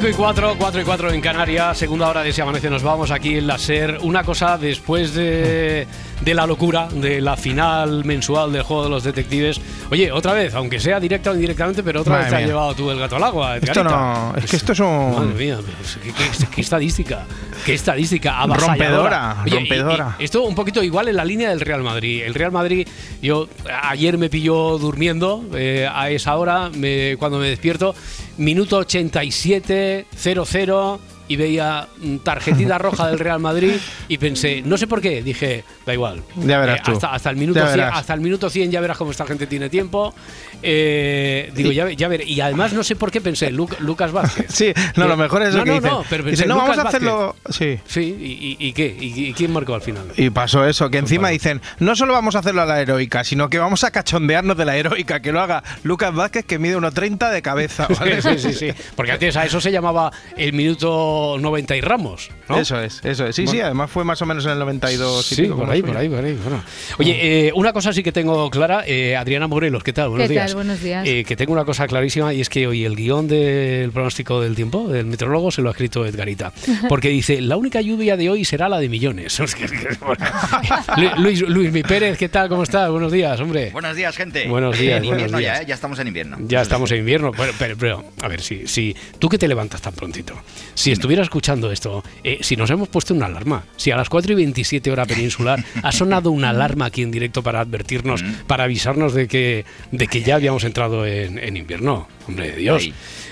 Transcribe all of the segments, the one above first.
5 y 4, 4 y 4 en Canarias, segunda hora de Si Amanece, nos vamos aquí en la SER. Una cosa después de, de la locura, de la final mensual del juego de los detectives. Oye, otra vez, aunque sea directa o indirectamente, pero otra Madre vez te has mía. llevado tú el gato al agua. Esto Edgarita. no. Es que esto es un. Madre mía, pues, ¿qué, qué- qué estadística? ¿Qué estadística? Avasalladora. Rompedora, rompedora. y- y esto un poquito igual en la línea del Real Madrid. El Real Madrid, yo ayer me pilló durmiendo eh, a esa hora, me- cuando me despierto, minuto 87, 0-0. Y veía tarjetita roja del Real Madrid y pensé, no sé por qué, dije, da igual. Ya verás tú. hasta, hasta el minuto Ya 100, verás. hasta el minuto 100 ya verás cómo esta gente tiene tiempo. Eh, digo, ya, ve- ya veré. Y además no sé por qué pensé, Lu- Lucas Vázquez. Sí, no, lo mejor es No, lo que no, dicen. no, pero pensé, Dicen, no, Lucas vamos a hacerlo. Sí. Sí, ¿y, y- y qué? ¿Y, y quién marcó al final? Y pasó eso, que encima Pues dicen, no solo vamos a hacerlo a la heroica, sino que vamos a cachondearnos de la heroica, que lo haga Lucas Vázquez, que mide 1,30 de cabeza. ¿vale? Sí, sí, sí. Porque antes a eso se llamaba el minuto 90 y Ramos, ¿no? Eso es, eso es. Sí, sí, además fue más o menos en el 92. y Sí, por ahí, por ahí, por ahí. bueno. Oye, eh, una cosa sí que tengo clara, eh, Adriana Morelos, ¿qué tal? Buenos ¿Qué tal? días. Buenos días. Eh, que tengo una cosa clarísima y es que hoy el guion del pronóstico del tiempo, del meteorólogo, se lo ha escrito Edgarita. Porque dice, la única lluvia de hoy será la de millones. Luis, Luis Mi Pérez, ¿qué tal? ¿Cómo estás? Buenos días, hombre. Buenos días, gente. Buenos días, En invierno buenos días. ya, ¿eh? Ya estamos en invierno. Ya estamos en invierno, pero, pero- pero, a ver, si, si tú que te levantas tan prontito, si estuvieras escuchando esto, eh, si nos hemos puesto una alarma, si a las 4 y 27 hora peninsular ha sonado una alarma aquí en directo para advertirnos, Mm. para avisarnos de que, de que ya habíamos entrado en, en invierno, hombre de Dios.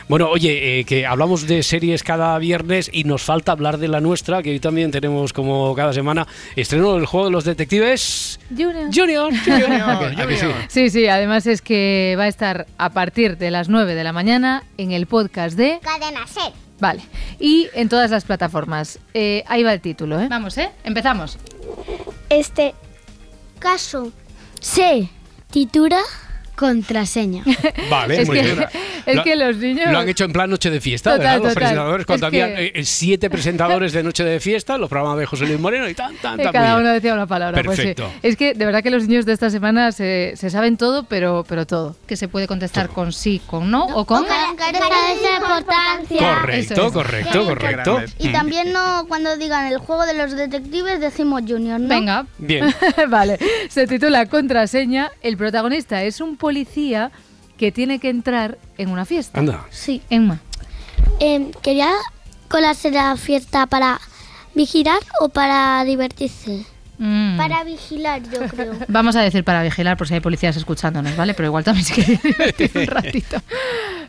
Bueno, oye, eh, que hablamos de series cada viernes y nos falta hablar de la nuestra, que hoy también tenemos como cada semana estreno del juego de los detectives Junior. Junior. Junior. ¿A que- a que sí? Sí, sí, además es que va a estar a partir de las 9 de la mañana en el podcast de... Cadena Ser. Vale, y en todas las plataformas. Eh, ahí va el título, ¿eh? Vamos, ¿eh? Empezamos. Este caso se titula Contraseña. Vale, es muy que, bien. es Lo- que los niños... Lo han hecho en plan noche de fiesta, Total, ¿verdad? Los total. presentadores, cuando Es que- había eh, siete presentadores de noche de fiesta, los programas de José Luis Moreno y tan, tan, Eh, tan. cada uno decía una palabra. Pues sí. Perfecto. Es que de verdad que los niños de esta semana se, se saben todo, pero, pero todo. Que se puede contestar con sí, con no, o con... importancia. Correcto, es. correcto, correcto. Y también no cuando digan el juego de los detectives decimos Junior, ¿no? Venga, Bien. vale, se titula Contraseña. El protagonista es un policía que tiene que entrar en una fiesta. Anda. Sí. Emma. Em, ¿Quería colarse a la fiesta para vigilar o para divertirse? Mm. Para vigilar, yo creo. Vamos a decir para vigilar por si hay policías escuchándonos, ¿vale? Pero igual también se quiere divertir un ratito.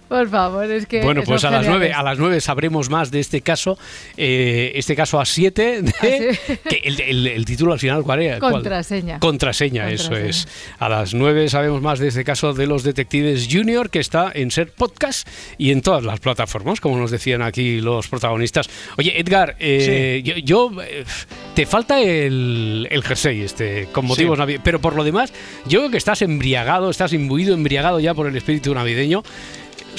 Por favor, es que. Bueno, pues a las nueve, geniales. a las nueve sabremos más de este caso. eh, este caso a siete. de- Ah, sí. que el, el- el título al final, ¿cuál era? ¿Cuál? Contraseña. Contraseña, eso es. A las nueve sabemos más de este caso de los detectives Junior, que está en Ser Podcast y en todas las plataformas, como nos decían aquí los protagonistas. Oye, Edgar, eh, yo, yo, eh, te falta el, el jersey este, con motivos Sí. navi- pero por lo demás, yo creo que estás embriagado, estás imbuido, embriagado ya por el espíritu navideño.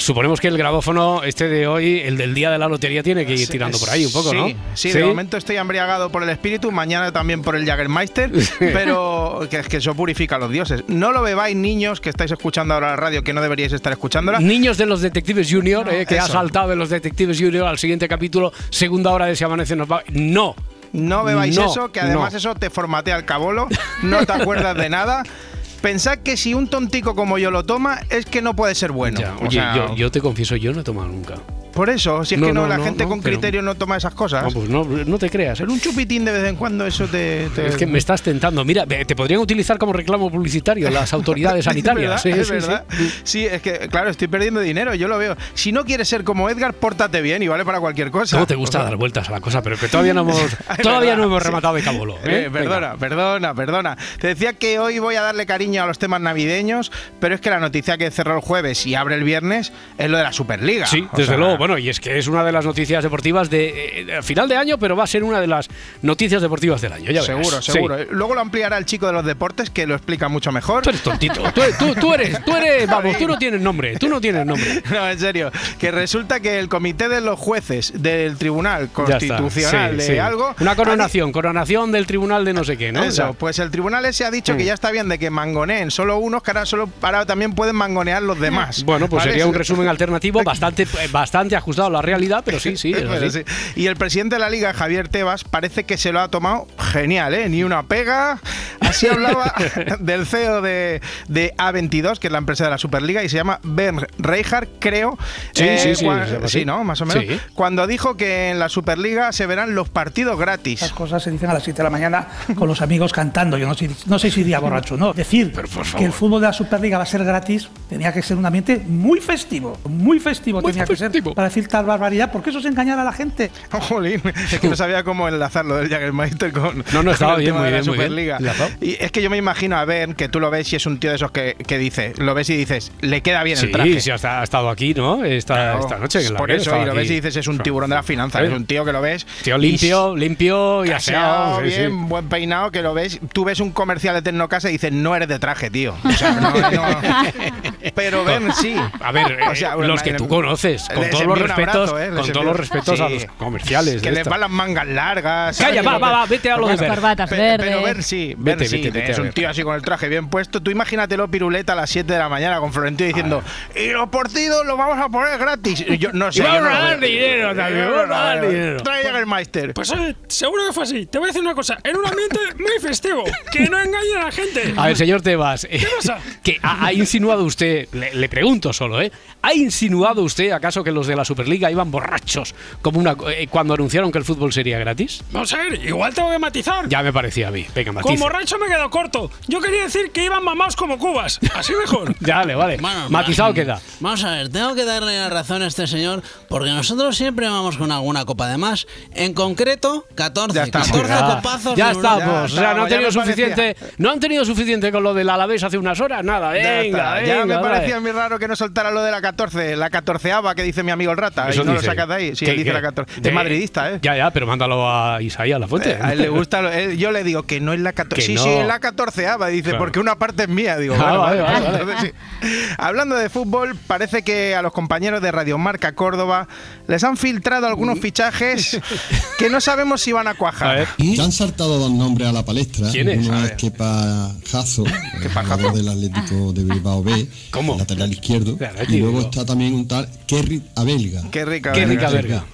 Suponemos que el grabófono este de hoy, el del día de la lotería, tiene que ir tirando por ahí un poco, sí, ¿no? Sí, de momento estoy embriagado por el espíritu, mañana también por el Jagermeister, pero que es que eso purifica a los dioses. No lo bebáis, niños, que estáis escuchando ahora la radio, que no deberíais estar escuchándola. Niños de los Detectives Junior, eh, que ha Eso. saltado de los Detectives Junior al siguiente capítulo, segunda hora de Si Amanece nos va. No. No bebáis No, eso, que además no. eso te formatea el cabolo, no te acuerdas de nada. Pensad que si un tontico como yo lo toma, es que no puede ser bueno. Ya, O oye, sea, yo, yo te confieso, yo no he tomado nunca. Por eso, si es No, que no, no, la no, gente no, con criterio no toma esas cosas. No, pues no, no te creas. ¿eh? Pero un chupitín de vez en cuando, eso te. te- Es que me estás tentando. Mira, te podrían utilizar como reclamo publicitario las autoridades sanitarias. Es verdad, Sí, es sí, verdad. sí. Sí, es que, claro, estoy perdiendo dinero, yo lo veo. Si no quieres ser como Edgar, pórtate bien y vale para cualquier cosa. ¿Cómo te gusta dar vueltas a la cosa? Pero que todavía no hemos, todavía no hemos rematado de cabolo. Eh, ¿eh? perdona, perdona, perdona. Te decía que hoy voy a darle cariño a los temas navideños, pero es que la noticia que cerró el jueves y abre el viernes es lo de la Superliga. Sí, O desde sea, luego. Bueno, y es que es una de las noticias deportivas de, eh, de final de año, pero va a ser una de las noticias deportivas del año. Ya. Seguro, Sí. seguro. Luego lo ampliará el chico de los deportes, que lo explica mucho mejor. Tú eres tontito. Tú, tú- tú eres, tú eres, vamos, tú no tienes nombre. Tú no tienes nombre. No, en serio. Que resulta que el comité de los jueces del Tribunal. Constitucional Sí, de sí. algo. Una coronación, coronación del tribunal de no sé qué, ¿no? Eso, O sea, pues el tribunal ese ha dicho Mm. que ya está bien de que mangoneen solo unos, que ahora, solo, ahora también pueden mangonear los demás. Bueno, pues ¿Vale? sería un resumen alternativo bastante, eh, bastante ajustado a la realidad, pero sí, sí, es así. sí. Y el presidente de la liga, Javier Tebas, parece que se lo ha tomado genial, ¿eh? Ni una pega. Así hablaba del CEO de, de A22, que es la empresa de la Superliga, y se llama Ben Reijard, creo. Sí, sí, sí, cua- se llama así. sí, ¿no? Más o menos. Sí. Cuando dijo que en la Superliga se verán los partidos gratis. Estas cosas se dicen a las 7 de la mañana con los amigos cantando. Yo no sé, no sé si iría borracho, ¿no? Decir Pero, por favor. que el fútbol de la Superliga va a ser gratis tenía que ser un ambiente muy festivo. Muy festivo Muy tenía que festivo. ser para decir tal barbaridad, porque eso es engañar a la gente. Jolín, es que no sabía cómo enlazar lo del Jagermeister con, No, no, estaba con el bien, tema muy bien, muy. Superliga. Y es que yo me imagino a Ben, que tú lo ves y es un tío de esos que, que dice, lo ves y dices, le queda bien el traje. Sí, sí, ha estado aquí, ¿no? Esta, Claro, esta noche. en la Por que eso, y lo aquí. ves y dices, es un tiburón de la finanza, Sí. es un tío que lo ves. Tío y limpio, limpio y aseado, sí, sí. bien, buen peinado, que lo ves. Tú ves un comercial de Tecnocasa y dices, no eres de traje, tío. O sea, no, no. Pero Ben sí. A ver, O sea, eh, los que tú conoces, con todos los respetos, abrazo, ¿eh? Con todos los respetos a los comerciales. Que les van las mangas largas. Calla, va, va, va, vete a lo de corbatas Pe- verdes. Pero ver sí, ver Vete, sí. vete, vete es un tío así con el traje bien puesto. Tú imagínatelo piruleta a las 7 de la mañana con Florentino diciendo y los partidos los vamos a poner gratis. Y Yo no sé. Y vamos a dar dinero también, Yo vamos no a dar lo veo. dinero. Trae Jagermeister. Pues oye, seguro que fue así. Te voy a decir una cosa. En un ambiente muy festivo. Que no engañe a la gente. A ver, señor Tebas, eh, pasa? que ha, insinuado usted, le, le pregunto solo, ¿eh? ¿Ha insinuado usted acaso que los de la Superliga iban borrachos como una eh, cuando anunciaron que el fútbol sería gratis? Vamos a ver, igual tengo que matizar. Ya me parecía a mí. Venga, Con matice. borracho me quedo corto. Yo quería decir que iban mamados como cubas. Así mejor. Ya, vale, vale. Bueno, Matizado pero, queda. Vamos a ver, tengo que darle la razón a este señor porque nosotros siempre vamos con alguna copa de más. En concreto, 14. Ya está. 14 Ya, copazos. ya estamos. Ya o sea, no han ya tenido parecía. suficiente. No han tenido suficiente con lo del Alavés hace unas horas. Nada, Ya venga, está. venga. Ya me dale. parecía muy raro que no soltara lo de la 14, la 14ava que dice mi amigo el rata. Eso y no dice. lo sacas de ahí. Sí, ¿Qué- él dice qué? la 14. De- Es madridista, ¿eh? Ya, ya, pero mándalo a Isaías La Fuente. A él le gusta. lo- él- yo le digo que no es la 14. Que Sí, no. sí, es la 14ava. Dice, Claro. porque una parte es mía. Digo, Ah, bueno, vale, vale, vale, entonces sí. Hablando de fútbol, parece que a los compañeros de Radio Marca Córdoba les han filtrado algunos fichajes que no sabemos si van a A cuajar. ver. Ya han saltado dos nombres a la palestra. ¿Quién es? Uno A es. Kepa Jazo, el jugador del Atlético de Bilbao B, ¿Cómo? lateral izquierdo. Atleti, Y luego está también un tal Kerry Abelga, Qué rica. Qué rica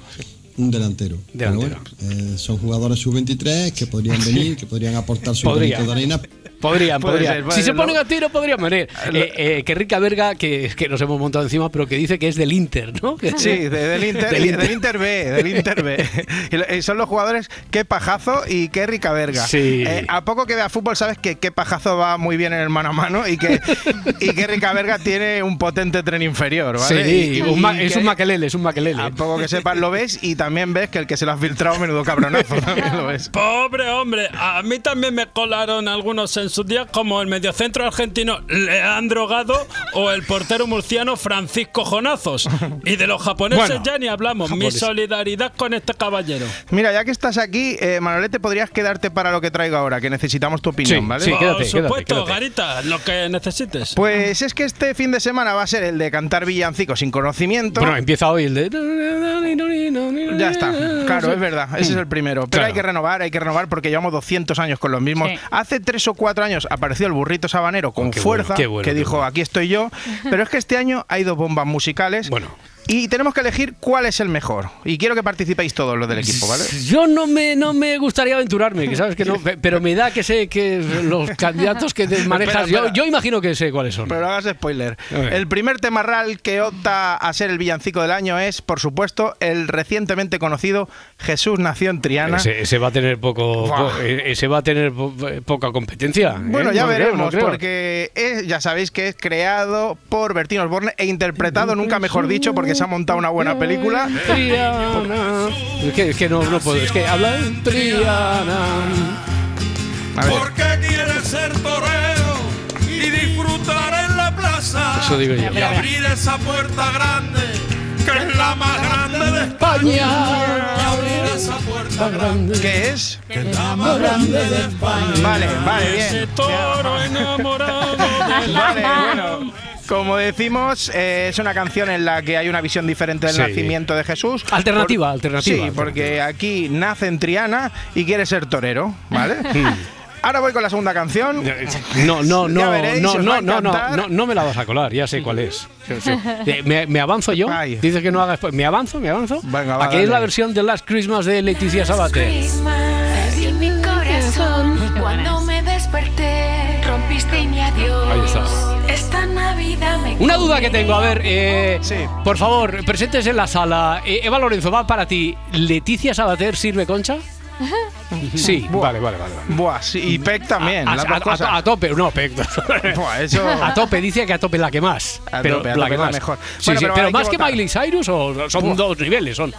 un delantero. Pero Delantero. bueno, eh, son jugadores sub-23 que podrían venir, que podrían aportar su Podría. granito de arena. Podrían, Puede podrían. ser, si se ponen a tiro, podrían venir. Eh, eh, que rica verga, que, que nos hemos montado encima, pero que dice que es del Inter, ¿no? Que- Sí, de- del, Inter, Del y- Inter. del Inter B, del Inter B. Son los jugadores qué pajazo y qué rica verga. Sí. Eh, a poco que vea fútbol sabes que qué pajazo va muy bien en el mano a mano y que y qué rica verga tiene un potente tren inferior, ¿vale? Sí, Y- un y es que- un maquelele, es un maquelele. A poco que sepas lo ves y también ves que el que se lo ha filtrado menudo cabronazo también lo ves. Pobre hombre, a mí también me colaron algunos en su día, como el mediocentro argentino Leandro Gado o el portero murciano Francisco Jonazos. Y de los japoneses Bueno, ya ni hablamos. Mi solidaridad con este caballero. Mira, ya que estás aquí, eh, Manolete, podrías quedarte para lo que traigo ahora, que necesitamos tu opinión, Sí, ¿vale? sí, Por quédate, quédate, supuesto, quédate. Garita, lo que necesites. Pues es que este fin de semana va a ser el de cantar villancicos sin conocimiento. Bueno, empieza hoy el de. Ya está, claro, es verdad, ese es el primero. Pero Claro. hay que renovar, hay que renovar porque llevamos 200 años con los mismos. Sí. Hace tres o cuatro años apareció el burrito sabanero con Oh, qué fuerza, bueno, qué bueno, que dijo, bueno. aquí estoy yo. Pero es que este año hay dos bombas musicales. Bueno. Y tenemos que elegir cuál es el mejor. Y quiero que participéis todos los del equipo, ¿vale? Yo no me, no me gustaría aventurarme, que sabes que no, pe- pero me da que sé que los candidatos que manejas, Espera, espera. Yo, yo imagino que sé cuáles son. Pero no hagas spoiler. El primer tema real que opta a ser el villancico del año es, por supuesto, el recientemente conocido Jesús nació en Triana. Ese, ese va a tener poco, po- eh, ese va a tener po- poca competencia. ¿eh? Bueno, ya No creo, veremos, no porque es- ya sabéis que es creado por Bertín Osborne e interpretado, nunca mejor dicho, porque se ha montado una buena película. Triana. Es que, es que no, no puedo, es que habla en Triana. A ver. Porque quieres ser torero y disfrutar en la plaza. Eso digo yo. Y abrir esa puerta grande, que es la más grande de España. Y abrir esa puerta grande, ¿Qué es? que es la más grande de España. Vale, vale, bien. Ese toro enamorado de la Vale, bueno. Como decimos, eh, es una canción en la que hay una visión diferente del Sí. nacimiento de Jesús. Alternativa, Por- alternativa, Sí, porque aquí nace en Triana y quiere ser torero, ¿vale? Ahora voy con la segunda canción. No, no, no, veréis, no, no, no, no, no, no me la vas a colar, ya sé cuál es. Sí, sí. Eh, ¿Me, me avanzo yo? Dices que no haga después. ¿Me avanzo? ¿Me avanzo? Venga, va, Aquí es la versión de Last Christmas de Leticia Sabater. Una duda que tengo, a ver, eh, Sí. por favor, presentes en la sala. Eh, Eva Lorenzo, va para ti. ¿Leticia Sabater sirve concha? Sí, vale, vale, vale. vale. Buah, sí, y Peck también, A, las a- dos a- cosas. a tope, no, Peck. Buah, eso- A tope, dice que a tope la que más. A pero tope, a la tope que la más. mejor. Sí, Bueno, sí, pero pero, hay que más que. Miley Cyrus o son Buah. dos niveles, son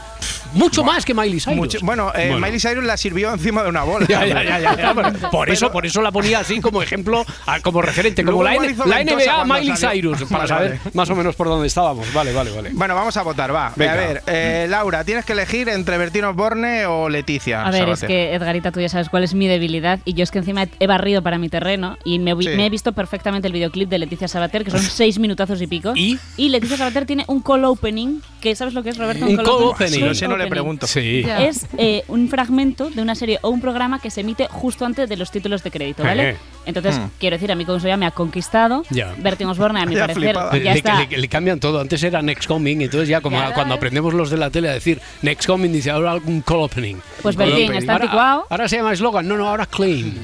mucho más que Miley Cyrus. Mucho- bueno, eh, Bueno. Miley Cyrus la sirvió encima de una bola. Ya, ya, ya, ya, ya, pero por Pero- eso, por eso la ponía así como ejemplo, como referente, Luego como la, N- NBA Miley salió. Cyrus, para Vale, saber vale. más o menos por dónde estábamos. Vale, vale, vale. Bueno, vamos a votar, va. Venga. A ver, eh, Laura, tienes que elegir entre Bertín Osborne o Leticia. A ver, es que Edgarita, tú ya sabes cuál es mi debilidad y yo es que encima he barrido para mi terreno y me, Sí. me he visto perfectamente el videoclip de Leticia Sabater, que son seis minutazos y pico. ¿Y? Leticia Sabater tiene un call opening, que ¿sabes lo que es, Roberto? Un call opening. No sé, no le pregunto. Sí. Es eh, un fragmento de una serie o un programa que se emite justo antes de los títulos de crédito, ¿vale? Eh. Entonces, Hmm. quiero decir, a mí como eso ya me ha conquistado. Ya. Bertín Osborne, a mi Ya parecer, ya le, está. le- le cambian todo. Antes era Next Coming, entonces ya como Ya. cuando aprendemos los de la tele a decir Next Coming, dice ahora un call opening. Pues Bertín, está Ahora- anticuado. Ahora se llama eslogan, no, no, ahora claim.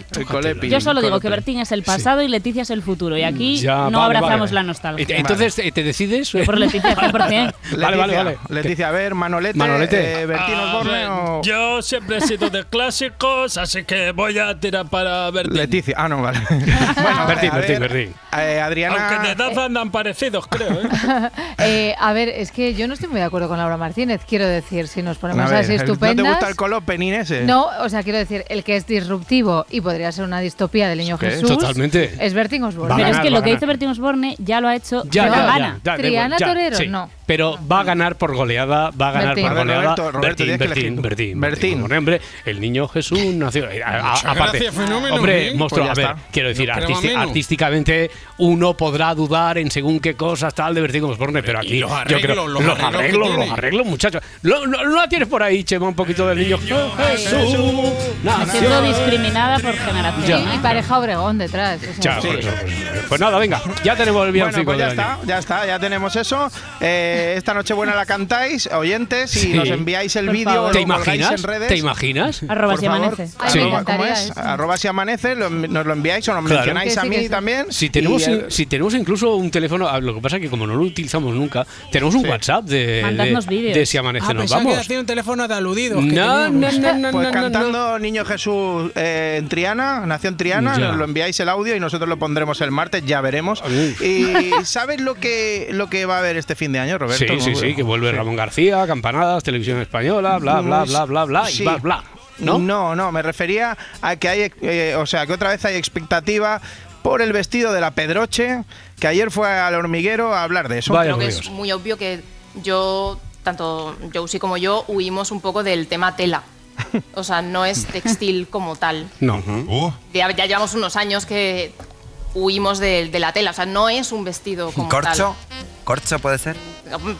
Yo solo digo que. Bertín es el pasado y Leticia es el futuro. Y aquí Ya, no vale, abrazamos vale. la nostalgia. Et- Entonces, ¿te, te decides? Yo por Leticia 100%. Vale, vale, vale. Leticia, a ver, Manolete, Manolete. eh, Bertín A Osborne o Yo siempre he sido de clásicos, así que voy a tirar para Bertín. Leticia. Ah, no, vale. bueno, Bertín, ver, Bertín. eh, Adriana. Aunque de edad andan parecidos, creo. ¿eh? Eh, a ver, es que yo no estoy muy de acuerdo con Laura Martínez, quiero decir, si nos ponemos a ver, así ¿No te estupendas. gusta el call opening ese? No, o sea, quiero decir, el que es disruptivo y podría ser una distopía del niño ¿Qué? Jesús. Totalmente. Es Bertín Osborne. Pero es que lo que dice Bertín Osborne ya lo ha hecho Ya, de ya, la ya, gana. ya, da Triana ya, Torero, sí. no. Pero va a ganar por goleada, va a ganar Bertín. por goleada. Roberto, Roberto, Bertín, Bertín. Bertín, Bertín. Bertín. Hombre, el niño Jesús nació. a- a- Muchas aparte, gracias, fenómeno, hombre, ¿eh? monstruo, Pues a ya ver, está. Quiero decir, No artísticamente uno podrá dudar en según qué cosas tal de Bertín Osborne, pero aquí los yo arreglos, creo los los arreglos arreglos, arreglos, muchachos. Lo, lo- lo tienes por ahí, Chema, un poquito del niño Jesús. Me nació. siento discriminada por generación. Ya. Y pareja Obregón detrás. o sea, Ya, sí. por eso, pues, pues nada, venga, ya tenemos el Bueno, villancico pues ya del año. está, ya está, ya tenemos eso. Eh, esta noche buena la cantáis, oyentes, y Sí. nos enviáis el vídeo, ¿Te imaginas? en redes. ¿Te imaginas? Arroba Por si amanece. Ay, Sí. ¿cómo es? Arroba si amanece, lo- nos lo enviáis o nos Claro. mencionáis Que a sí, mí que sí. también. Si tenemos, Y, si tenemos incluso un teléfono, ah, lo que pasa es que como no lo utilizamos nunca, tenemos un Sí. WhatsApp de, de, vídeos. de si amanece Ah, nos que vamos. hacía un teléfono de aludidos. que No, no, teníamos. no, no, Pues no, no, cantando Niño Jesús eh, en Triana, nació en Triana, Ya. nos lo enviáis el audio y nosotros lo pondremos el martes, ya veremos. Uf. Y ¿sabes lo que, lo que va a haber este fin de año, Roberto? Sí, sí, sí, que vuelve Ramón García, campanadas, televisión española, bla, bla, bla, bla, bla, y Sí. bla, bla. ¿No? No, no, me refería a que hay, eh, o sea, que otra vez hay expectativa por el vestido de la Pedroche, que ayer fue al hormiguero a hablar de eso. Vaya Creo que es muy obvio que yo, tanto Josie como yo, huimos un poco del tema tela. O sea, no es textil como tal. No. Ya, ya llevamos unos años que huimos de, de la tela. O sea, no es un vestido como ¿Corcho? tal. ¿Corcho puede ser?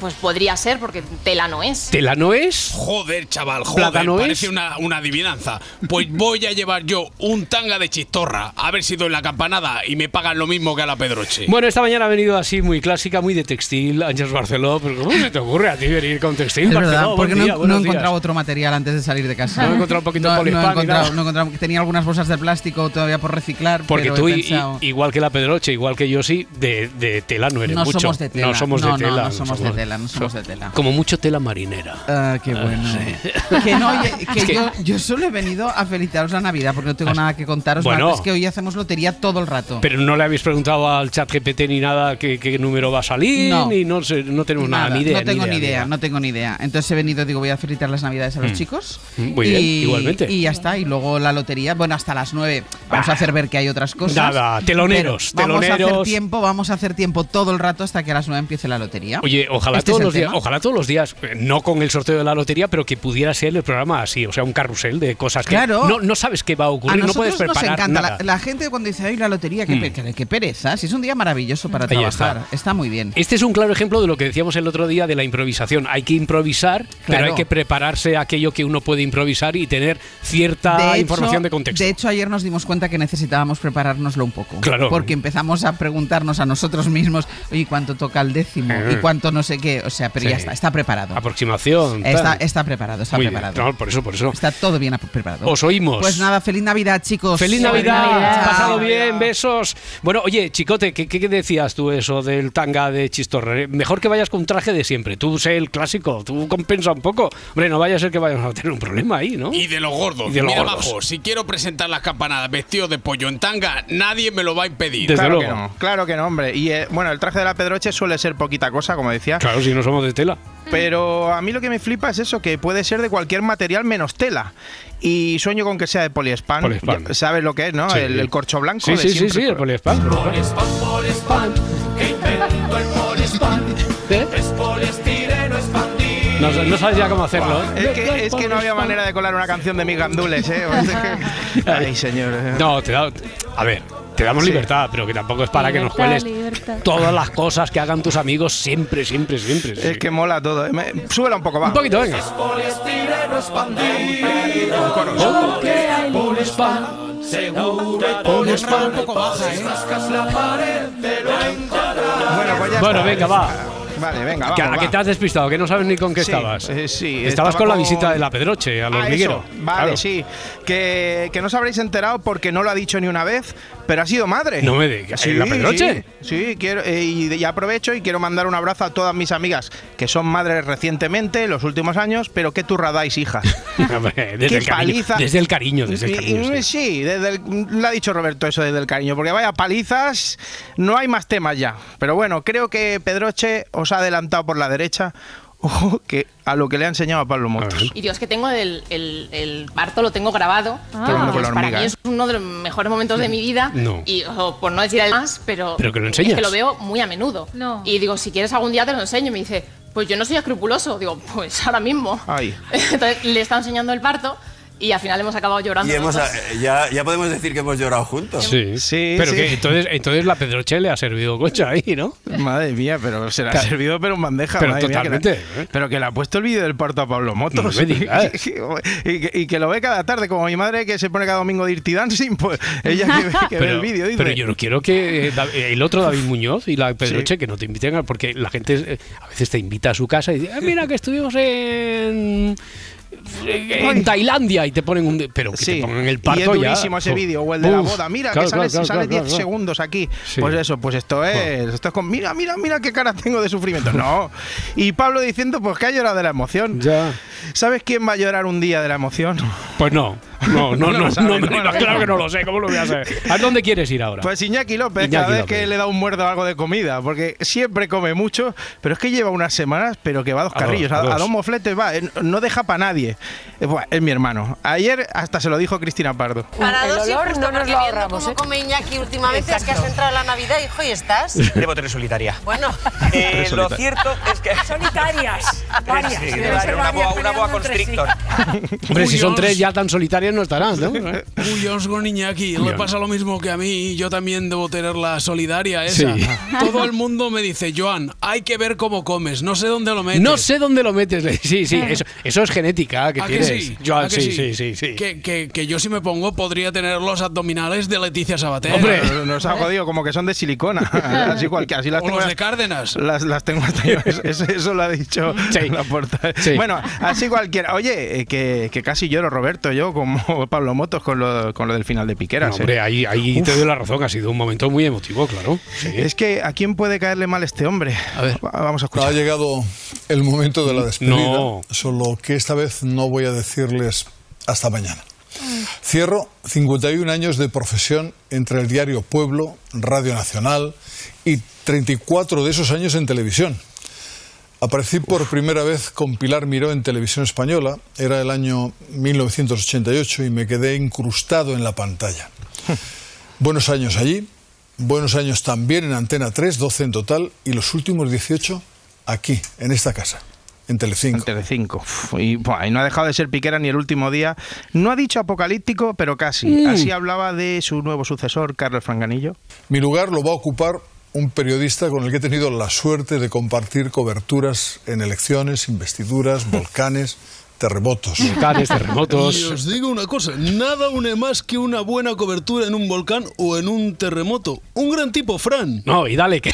Pues podría ser, porque tela no es. ¿Tela no es? Joder, chaval, joder, ¿Plátano parece es? una, una adivinanza. Pues voy a llevar yo un tanga de chistorra, a ver si doy la campanada y me pagan lo mismo que a la Pedroche. Bueno, esta mañana ha venido así muy clásica, muy de textil, Ángeles Barceló. Pero ¿cómo se te ocurre a ti venir con textil, Es verdad, porque no, día, no he encontrado días. otro material antes de salir de casa. No he encontrado un poquito de No- no he poliespan ni encontrado- nada. no he encontrado- Tenía algunas bolsas de plástico todavía por reciclar. Porque pero tú, he pensado- igual que la Pedroche, igual que yo, sí, de, de tela no eres No mucho. somos de tela. No somos No, de no, tela. Somos de tela, no somos de tela. Como mucho tela marinera. Ah, qué bueno. Que no, oye, que Es que- yo, yo solo he venido a felicitaros la Navidad porque no tengo nada que contaros. Bueno. más, es que hoy hacemos lotería todo el rato. Pero no le habéis preguntado al chat GPT ni nada qué, qué número va a salir, No. ni no, sé, no tenemos nada, Nada, ni idea. no tengo ni idea, idea. no tengo ni idea. Entonces he venido, digo, voy a felicitar las navidades a los Mm. chicos. Mm, muy bien, igualmente. Y ya está. Y luego la lotería, bueno, hasta las 9 vamos a hacer ver que hay otras cosas. Nada, teloneros, Pero Vamos a hacer teloneros. tiempo, vamos a hacer tiempo todo el rato hasta que a las 9 empiece la lotería. Oye, ojalá Este todos es el los días, ojalá todos los días, no con el sorteo de la lotería, pero que pudiera ser el programa así, o sea, un carrusel de cosas que no, no sabes qué va a A ocurrir, no puedes nos preparar encanta. nada. La, la gente cuando dice, ay, la lotería, qué, Mm. qué- pereza. Si es un día maravilloso para Ahí trabajar. Está. muy bien. Este es un claro ejemplo de lo que decíamos el otro día de la improvisación. Hay que improvisar, pero hay que prepararse a aquello que uno puede improvisar y tener cierta De información hecho- de contexto. De hecho, ayer nos dimos cuenta que necesitábamos preparárnoslo un poco. Claro. Porque empezamos a preguntarnos a nosotros mismos, oye, ¿cuánto toca el décimo? ¿Y cuánto no sé qué? O sea, pero ya está, está preparado. Aproximación. Está, está preparado, está Muy bien. preparado. No, por eso, por eso. Está todo bien preparado. Os oímos. Pues nada, feliz Navidad, chicos. ¡Feliz Navidad! ¡Pasado bien! ¡Besos! Bueno, oye, Chicote, ¿qué, qué decías tú eso del tanga de chistorre? Mejor que vayas con un traje de siempre. Tú sé el clásico, tú compensa un poco. Hombre, no vaya a ser que vayamos a tener un problema ahí, ¿no? Y de los gordos. Y de los Mira, gordos. Majo, si quiero presentar las campanadas vestido de pollo en tanga, nadie me lo va a impedir. claro que no, claro que no, hombre. Y eh, bueno, el traje de la Pedroche suele ser poquita cosa, como decía. Claro, si no somos de tela. Pero a mí lo que me flipa es eso, que puede ser de cualquier material menos tela. Y sueño con que sea de poliespan. Poliespan. ¿Sabes lo que es, no? Sí. El, el corcho blanco. Sí, de sí, sí, siempre. sí, el poliespan. Poliespan, poliespan, que invento el poliespan. Es poliestireno expandido. No, no sabes ya cómo hacerlo, ¿eh? Es que, es que no había manera de colar una canción de mis gandules, ¿eh? Ay, señor. No, te da. A ver, te damos Sí. libertad, pero que tampoco es para que nos cueles libertad. todas las cosas que hagan tus amigos siempre, siempre, siempre. sí. Es que mola todo. ¿eh? Me- Súbela un poco, va. Un poquito, venga. Poliestireno expandido. Que hay poliespan. Seguro hay poliespan. Si rascas la pared, te lo encontrarás. Bueno, pues ya Bueno, está. venga, va. Vale, venga, Que, vamos, ¿A que va. te has despistado? Que no sabes ni con qué Sí, estabas. eh, sí, Estabas estaba con la visita de la Pedroche al Ah, hormiguero. eso. Vale, Claro. sí. Que, que no os habréis enterado porque no lo ha dicho ni una vez, pero ha sido madre. No me digas, ¿en la Pedroche? Sí, sí, quiero, eh, y, y aprovecho y quiero mandar un abrazo a todas mis amigas que son madres recientemente, en los últimos años, pero qué turra dais, hijas. Desde, Qué el cariño, desde el cariño, desde el Y- cariño. y- sí. sí, desde el- lo ha dicho Roberto eso desde el cariño, porque vaya palizas, no hay más temas ya. Pero bueno, creo que Pedroche os ha adelantado por la derecha. Ojo, que a lo que le ha enseñado a Pablo Motos. Y Dios, que tengo el, el, el parto, lo tengo grabado. Ah. pues, para mí ¿eh? es uno de los mejores momentos de mi vida. No. Y o, por no decir el más, pero, Pero que lo es enseñas. que lo veo muy a menudo. No. Y digo, si quieres algún día te lo enseño. Y me dice, pues yo no soy escrupuloso. Digo, pues ahora mismo. Ay. Entonces le está enseñando el parto y al final hemos acabado llorando. Y hemos, eh, ya, ya podemos decir que hemos llorado juntos. Sí, Sí, Pero sí. que entonces, entonces la Pedroche le ha servido cocha ahí, ¿no? Madre mía, pero se le ha servido pero en bandeja. Pero madre mía, que le- totalmente, ¿eh? pero que le ha puesto el vídeo del parto a Pablo Motos. No me digas. y, que, y que lo ve cada tarde, como mi madre que se pone cada domingo de Dirty Dancing, pues ella que, ve- que ve el vídeo. pero yo no quiero que eh, el otro David Muñoz y la Pedroche que no te inviten a- porque la gente eh, a veces te invita a su casa y dice, "Ah, mira que estuvimos en en Tailandia y te ponen un pero que Sí, te pongan el y parto ya. ese vídeo o el de la boda. Mira, claro, que sale claro, sale claro, 10 claro. segundos aquí. Sí. Pues eso, pues esto es, esto es con mira, mira, mira qué cara tengo de sufrimiento. No. Y Pablo diciendo pues que ha llorado de la emoción. Ya. ¿Sabes quién va a llorar un día de la emoción? Pues no. No, no, No no, no, sabe, no sabe. claro que no lo sé, ¿cómo lo voy a saber? ¿A dónde quieres ir ahora? Pues Iñaki López, Iñaki cada vez López. que le da un muerdo algo de comida, porque siempre come mucho, pero es que lleva unas semanas, pero que va a dos A dos, carrillos, a a, a dos. dos mofletes va, eh, no deja para nadie. Eh, Es mi hermano. Ayer hasta se lo dijo Cristina Pardo. Para dos olor hijos, no nos lo ahorramos, cómo ¿eh? come Iñaki últimamente, es que has entrado en la Navidad, hijo, y estás. Llevo tres solitaria. Bueno, Eh, lo solitarias. cierto es que. Solitarias. Varias. Sí, ser una boa, una boa sí. constrictor. Hombre, si son tres ya tan solitarios no estarán, ¿no? Cuyos con Iñaki, le pasa lo mismo que a mí y yo también debo tener la solidaria esa. Sí. Todo el mundo me dice, Joan, hay que ver cómo comes, no sé dónde lo metes. No sé dónde lo metes. Sí, sí, eso, eso es genética que ¿A que tienes. sí? Joan, ¿A que sí, sí, sí, sí. Que, que- que yo si me pongo podría tener los abdominales de Leticia Sabater. Hombre, nos ha jodido como que son de silicona. Así, cualquiera, así las O tengo. los de Cárdenas. Las, las tengo hasta yo. Eso, eso lo ha dicho la portada. Sí. Bueno, así cualquiera. Oye, eh, que, que casi lloro, Roberto, yo, como Pablo Motos con lo, con lo del final de Piqueras. No, eh. hombre, ahí, ahí te doy la razón, ha sido un momento muy emotivo, claro. Sí. Es que a quién puede caerle mal este hombre. A ver. Vamos a escuchar. Ha llegado el momento de la despedida, No. solo que esta vez no voy a decirles hasta mañana. Cierro 51 años de profesión entre el diario Pueblo, Radio Nacional y 34 de esos años en televisión. Aparecí por primera vez con Pilar Miró en televisión española, era el año 1988 y me quedé incrustado en la pantalla. Buenos años allí, buenos años también en Antena 3, 12 en total, y los últimos 18 aquí, en esta casa, en Telecinco. En Telecinco. Y, buah, y no ha dejado de ser Piquera ni el último día. No ha dicho apocalíptico, pero casi. Mm. Así hablaba de su nuevo sucesor, Carlos Franganillo. Mi lugar lo va a ocupar un periodista con el que he tenido la suerte de compartir coberturas en elecciones, investiduras, volcanes, terremotos. Volcanes, terremotos. Y os digo una cosa, nada une más que una buena cobertura en un volcán o en un terremoto. Un gran tipo, Fran. No, y dale, que,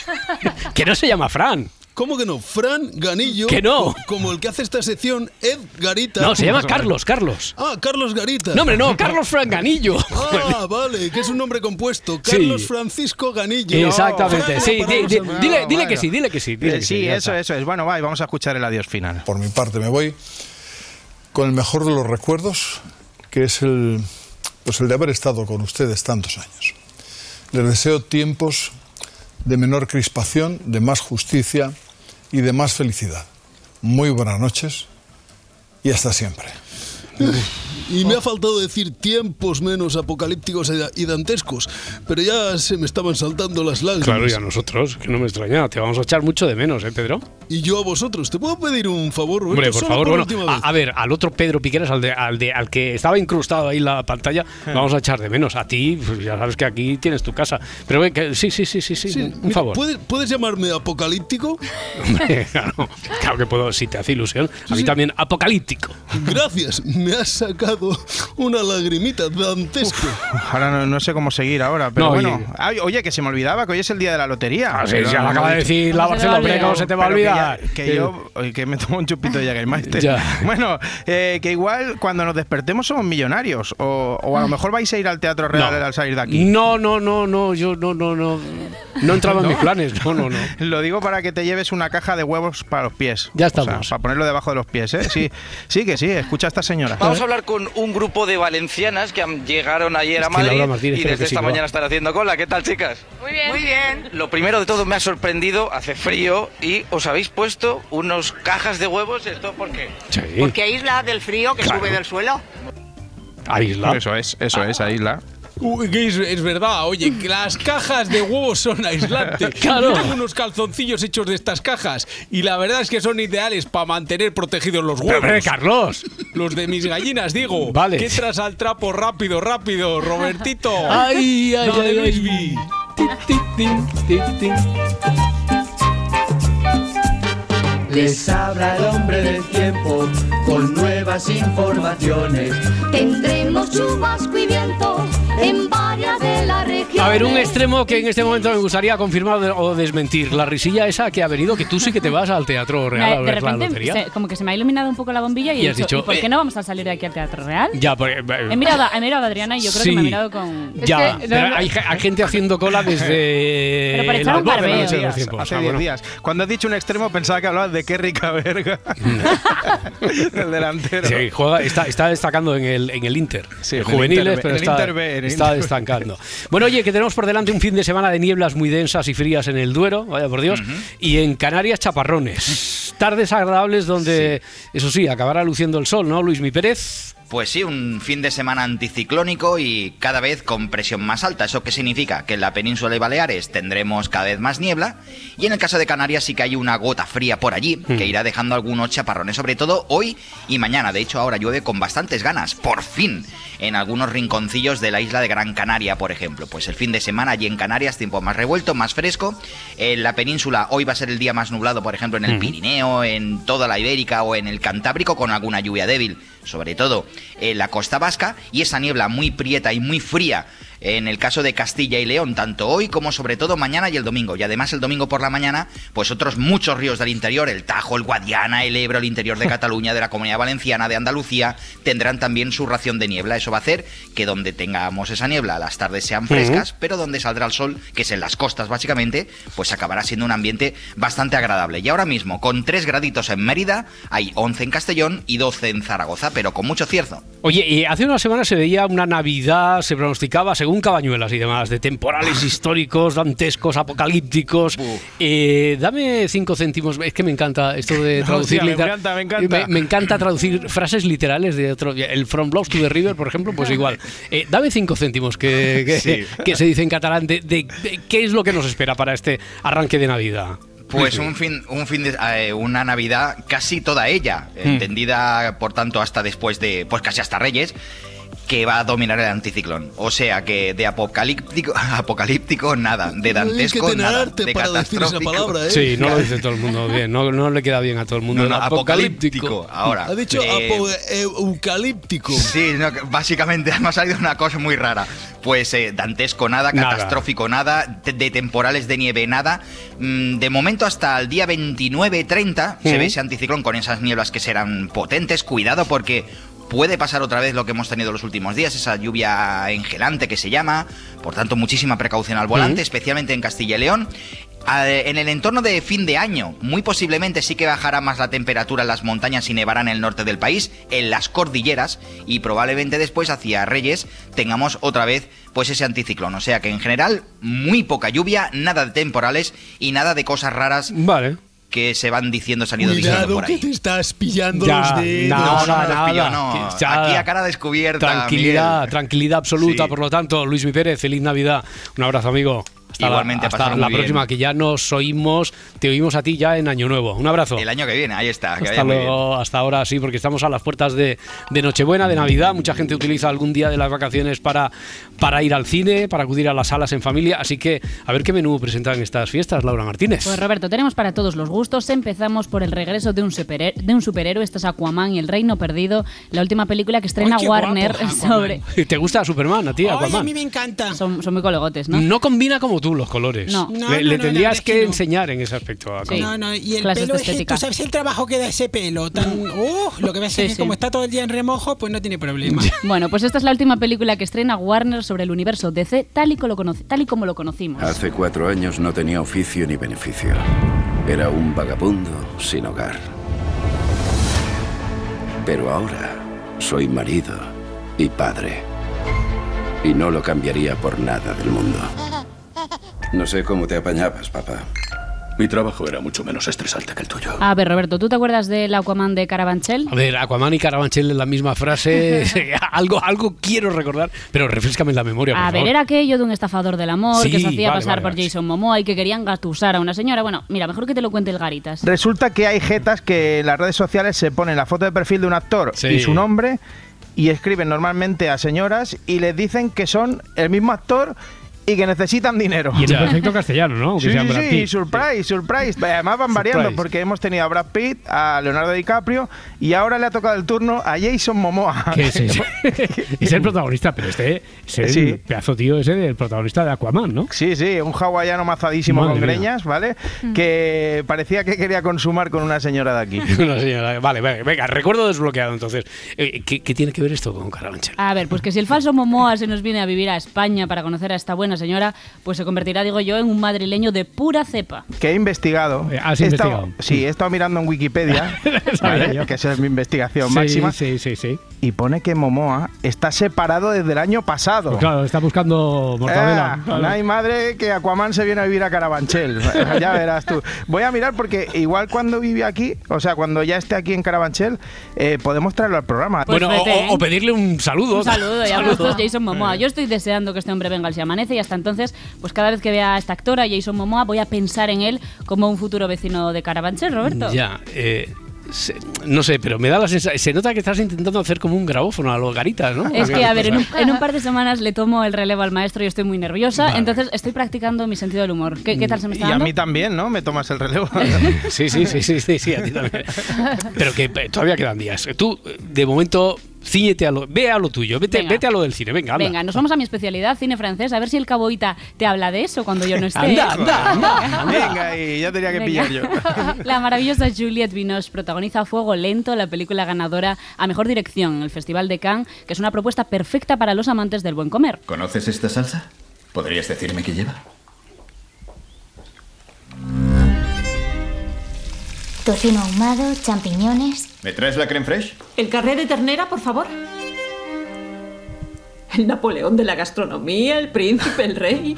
que no se llama Fran. ¿Cómo que no? Fran Ganillo. Que no. co- Como el que hace esta sección, Ed Garita. No, se llama Carlos, Carlos. Ah, Carlos Garita. No, hombre, no, Carlos Franganillo. Ah, vale, que es un nombre compuesto. Sí. Carlos Francisco Ganillo. Exactamente, Fran, sí, di- di- dile, Ah, dile que sí, dile que sí. dile Eh, que sí, ya eso, eso es. Bueno, va, y vamos a escuchar el adiós final. Por mi parte me voy con el mejor de los recuerdos, que es el, pues el de haber estado con ustedes tantos años. Les deseo tiempos de menor crispación, de más justicia y de más felicidad. Muy buenas noches y hasta siempre. Y me ha faltado decir tiempos menos apocalípticos y dantescos, pero ya se me estaban saltando las lágrimas. Claro, y a nosotros, que no me extraña. Te vamos a echar mucho de menos, ¿eh, Pedro? Y yo a vosotros, ¿te puedo pedir un favor, Roberto? Hombre, por Solo favor, bueno, última a, vez. a ver, al otro Pedro Piqueras, al, de, al, de, al que estaba incrustado ahí en la pantalla, Eh. vamos a echar de menos. A ti, pues ya sabes que aquí tienes tu casa. Pero que, sí, sí, sí, sí, sí, Sí, un mira, favor. ¿puedes, puedes llamarme apocalíptico? Hombre, claro, claro que puedo, si te hace ilusión. A mí también, apocalíptico. Gracias, me has sacado una lagrimita dantesco. Ahora no, no sé cómo seguir ahora, pero No, bueno. y- Ay, oye, que se me olvidaba que hoy es el día de la lotería. Ah, sí, ya lo acaba de decir la ¿Cómo se te va a Barcelona, ¿cómo se te va a Pero que ya- olvidar? Que, yo que me tomo un chupito de Jägermeister. Ya. Bueno, eh, que igual cuando nos despertemos somos millonarios. O, o a lo mejor vais a ir al Teatro Real No. al salir de aquí. No, no, no, no, yo no, no, no. No entraba en mis planes, no, no, no. Lo digo para que te lleves una caja de huevos para los pies. Ya O sea, estamos. para ponerlo debajo de los pies, ¿eh? Sí, sí que sí, escucha a esta señora. Vamos a hablar con un grupo de valencianas que llegaron ayer Es a Madrid y desde sí esta mañana están haciendo cola. ¿Qué tal, chicas? Muy bien. Muy bien. Lo primero de todo me ha sorprendido, hace frío y os habéis puesto unos cajas de huevos. ¿Esto por qué? Sí. Porque aísla del frío que Claro. sube del suelo. Aisla. Eso es, eso es, Aisla. Uy, que es, es verdad, oye, que las cajas de huevos son aislantes. Claro. Tengo unos calzoncillos hechos de estas cajas y la verdad es que son ideales para mantener protegidos los Pero, huevos. hombre, Carlos. Los de mis gallinas, digo. Vale. Que entras al trapo rápido, rápido, Robertito. Ay, ay, Dale, ay, ay. Les habla el hombre del tiempo con nuevas informaciones. Tendremos chubasco y viento ver, un extremo que en este momento me gustaría confirmar o desmentir. La risilla esa que ha venido, que tú sí que te vas al Teatro Real a de ver la lotería. se- como que se me ha iluminado un poco la bombilla y, Y he dicho, dicho, ¿y por qué eh, no vamos a salir de aquí al Teatro Real? Ya, porque, He mirado, a- he mirado a Adriana y yo creo que me ha mirado con... Ya, pero hay, ge- hay gente haciendo cola desde Pero por echar un de los Hace tiempos. 10 Ah, bueno. días. Cuando has dicho un extremo pensaba que hablabas de qué rica verga. el delantero. Sí, juega, está, está destacando en el, en el Inter. Sí, el B, pero está, Inter B, en el está destacando. Bueno, oye, que tenemos por delante un fin de semana de nieblas muy densas y frías en el Duero, vaya por Dios, y en Canarias chaparrones. Tardes agradables donde, eso sí, acabará luciendo el sol, ¿no, Luis Mi Pérez? Pues sí, un fin de semana anticiclónico y cada vez con presión más alta. ¿Eso qué significa? Que en la península de Baleares tendremos cada vez más niebla y en el caso de Canarias sí que hay una gota fría por allí que irá dejando algunos chaparrones, sobre todo hoy y mañana. De hecho, ahora llueve con bastantes ganas, por fin, en algunos rinconcillos de la isla de Gran Canaria, por ejemplo. Pues el fin de semana allí en Canarias, tiempo más revuelto, más fresco. En la península hoy va a ser el día más nublado, por ejemplo, en el. Pirineo, en toda la Ibérica o en el Cantábrico, con alguna lluvia débil, sobre todo en la costa vasca, y esa niebla muy prieta y muy fría en el caso de Castilla y León, tanto hoy como sobre todo mañana y el domingo. Y además el domingo por la mañana, pues otros muchos ríos del interior, el Tajo, el Guadiana, el Ebro, el interior de Cataluña, de la Comunidad Valenciana, de Andalucía, tendrán también su ración de niebla. Eso va a hacer que donde tengamos esa niebla, las tardes sean frescas, pero donde saldrá el sol, que es en las costas básicamente, pues acabará siendo un ambiente bastante agradable. Y ahora mismo, con 3 graditos en Mérida, hay 11 en Castellón y 12 en Zaragoza, pero con mucho cierzo. Oye, y hace unas semanas se veía una Navidad, se pronosticaba, según Cabañuelas y demás, de temporales históricos, dantescos, apocalípticos. Eh, dame cinco céntimos, es que me encanta esto de traducir. Me literal- encanta, me encanta. Me, me encanta traducir frases literales de otro. El From Blows to the River, por ejemplo, pues igual. Eh, dame cinco céntimos, que, que, Sí. que se dice en catalán, de, de- de qué es lo que nos espera para este arranque de Navidad. Pues un fin, un fin de eh, una Navidad casi toda ella, Mm. entendida por tanto hasta después de, pues casi hasta Reyes, que va a dominar el anticiclón. O sea que de apocalíptico, apocalíptico nada, de dantesco tener nada, arte de para decir esa palabra, ¿eh? Sí, no lo dice todo el mundo bien, no, no le queda bien a todo el mundo. No, no, El apocalíptico. Ahora. Ha dicho eh, eucalíptico. Sí, no, básicamente me ha salido una cosa muy rara. Pues eh, dantesco nada, Nada. catastrófico nada, de, de temporales de nieve nada. Mm, de momento hasta el día 29-30 se ve ese anticiclón con esas nieblas que serán potentes. Cuidado porque puede pasar otra vez lo que hemos tenido los últimos días, esa lluvia engelante que se llama. Por tanto, muchísima precaución al volante, especialmente en Castilla y León. A- En el entorno de fin de año, muy posiblemente sí que bajará más la temperatura en las montañas y nevará en el norte del país, en las cordilleras, y probablemente después hacia Reyes tengamos otra vez pues ese anticiclón. O sea que en general, muy poca lluvia, nada de temporales y nada de cosas raras Vale. Que se van diciendo, se han ido diciendo Cuidado por que ahí. te estás pillando Ya, los dedos. No, no, no, nada. pillo, no. Que ya- Aquí a cara descubierta. Tranquilidad, Miguel. tranquilidad absoluta. Sí. Por lo tanto, Luis Mi Pérez, feliz Navidad. Un abrazo, amigo. Hasta Igualmente, la, a hasta la muy bien. próxima, que ya nos oímos, te oímos a ti ya en Año Nuevo. Un abrazo. El año que viene, ahí está. Que Hasta luego, ahora sí, porque estamos a las puertas de, de Nochebuena, de Navidad. Mucha gente utiliza algún día de las vacaciones para, para ir al cine, para acudir a las salas en familia. Así que, a ver qué menú presentan estas fiestas, Laura Martínez. Pues Roberto, tenemos para todos los gustos. Empezamos por el regreso de un, superhe- de un superhéroe. Esto es Aquaman y el Reino Perdido, la última película que estrena Ay, Warner guapo, sobre... ¿Te gusta Superman a ti, Aquaman? me encanta. Son, son muy colegotes, ¿no? ¿no? combina como tú los colores. No. No, le no, le no, tendrías que, es que no. enseñar en ese aspecto. a Aquaman. No, no, y el Clases pelo, es estética. tú sabes el trabajo que da ese pelo. Tan, uh, lo que pasa Sí, es que sí. como está todo el día en remojo, pues no tiene problema. Bueno, pues esta es la última película que estrena Warner sobre el universo DC tal y, como lo conoci- tal y como lo conocimos. Hace cuatro años no tenía oficio ni beneficio. Era un vagabundo sin hogar. Pero ahora soy marido y padre. Y no lo cambiaría por nada del mundo. No sé cómo te apañabas, papá. Mi trabajo era mucho menos estresante que el tuyo. A ver, Roberto, ¿tú te acuerdas del Aquaman de Carabanchel? A ver, Aquaman y Carabanchel en la misma frase. algo, algo quiero recordar, pero refrescame la memoria. por A ver, favor. era aquello de un estafador del amor Sí, que se hacía vale, pasar vale, por vale. Jason Momoa y que querían gatusar a una señora. Bueno, mira, mejor que te lo cuente el Garitas. Resulta que hay jetas que en las redes sociales se ponen la foto de perfil de un actor Sí. y su nombre y escriben normalmente a señoras y les dicen que son el mismo actor y que necesitan dinero. Y en el perfecto castellano, ¿no? Sí, sí, Brad sí, Pitt. surprise, surprise. Además van variando Surprise. porque hemos tenido a Brad Pitt, a Leonardo DiCaprio y ahora le ha tocado el turno a Jason Momoa. Que es, ese. es el protagonista, pero este es el Sí. pedazo tío ese del protagonista de Aquaman, ¿no? Sí, sí, un hawaiano mazadísimo Madre con mía. greñas, ¿vale? Que parecía que quería consumar con una señora de aquí. Una señora- Vale, vale, venga, recuerdo desbloqueado entonces. Eh, ¿Qué, qué tiene que ver esto con Carabanchel? A ver, pues que si el falso Momoa se nos viene a vivir a España para conocer a esta buena señora, pues se convertirá, digo yo, en un madrileño de pura cepa. Que he investigado. has He estado- investigado. sí, he estado mirando en Wikipedia, que esa es mi investigación Sí, máxima. Sí, sí, sí. Y pone que Momoa está separado desde el año pasado. Pues claro, está buscando mortadela. Claro. no hay madre que Aquaman se viene a vivir a Carabanchel. ya verás tú. Voy a mirar porque igual cuando vive aquí, o sea, cuando ya esté aquí en Carabanchel, eh, podemos traerlo al programa. Pues bueno, o- vete, o, ¿eh? o pedirle un saludo. Un saludo, ya Saludo. Jason Momoa. Yo estoy deseando que este hombre venga al Se Amanece y hasta entonces, pues cada vez que vea a esta actora, Jason Momoa, voy a pensar en él como un futuro vecino de Carabanchel, Roberto. Ya, eh, se- no sé, pero me da la sensación. Se nota que estás intentando hacer como un grabófono a los garitas, ¿no? Es que, a ver, en un, en un par de semanas le tomo el relevo al maestro y estoy muy nerviosa, Vale. entonces estoy practicando mi sentido del humor. ¿Qué, qué tal se me está Y a dando? mí también, ¿no? Me tomas el relevo. Sí, sí, sí, sí, sí, sí, a ti también. Pero que eh, todavía quedan días. Tú, eh, de momento, ciñete a lo. Ve a lo tuyo, vete, Venga. vete a lo del cine, venga, anda. Venga, nos vamos a mi especialidad, cine francés, a ver si el caboita te habla de eso cuando yo no esté. Anda, anda, anda, anda. Venga, y ya tenía que Venga. pillar yo. La maravillosa Juliette Binoche protagoniza Fuego Lento, la película ganadora a Mejor Dirección en el Festival de Cannes, que es una propuesta perfecta para los amantes del buen comer. ¿Conoces esta salsa? ¿Podrías decirme qué lleva? Tocino ahumado, champiñones. ¿Me traes la creme fraiche? ¿El carré de ternera, por favor? El Napoleón de la gastronomía, el príncipe, el rey.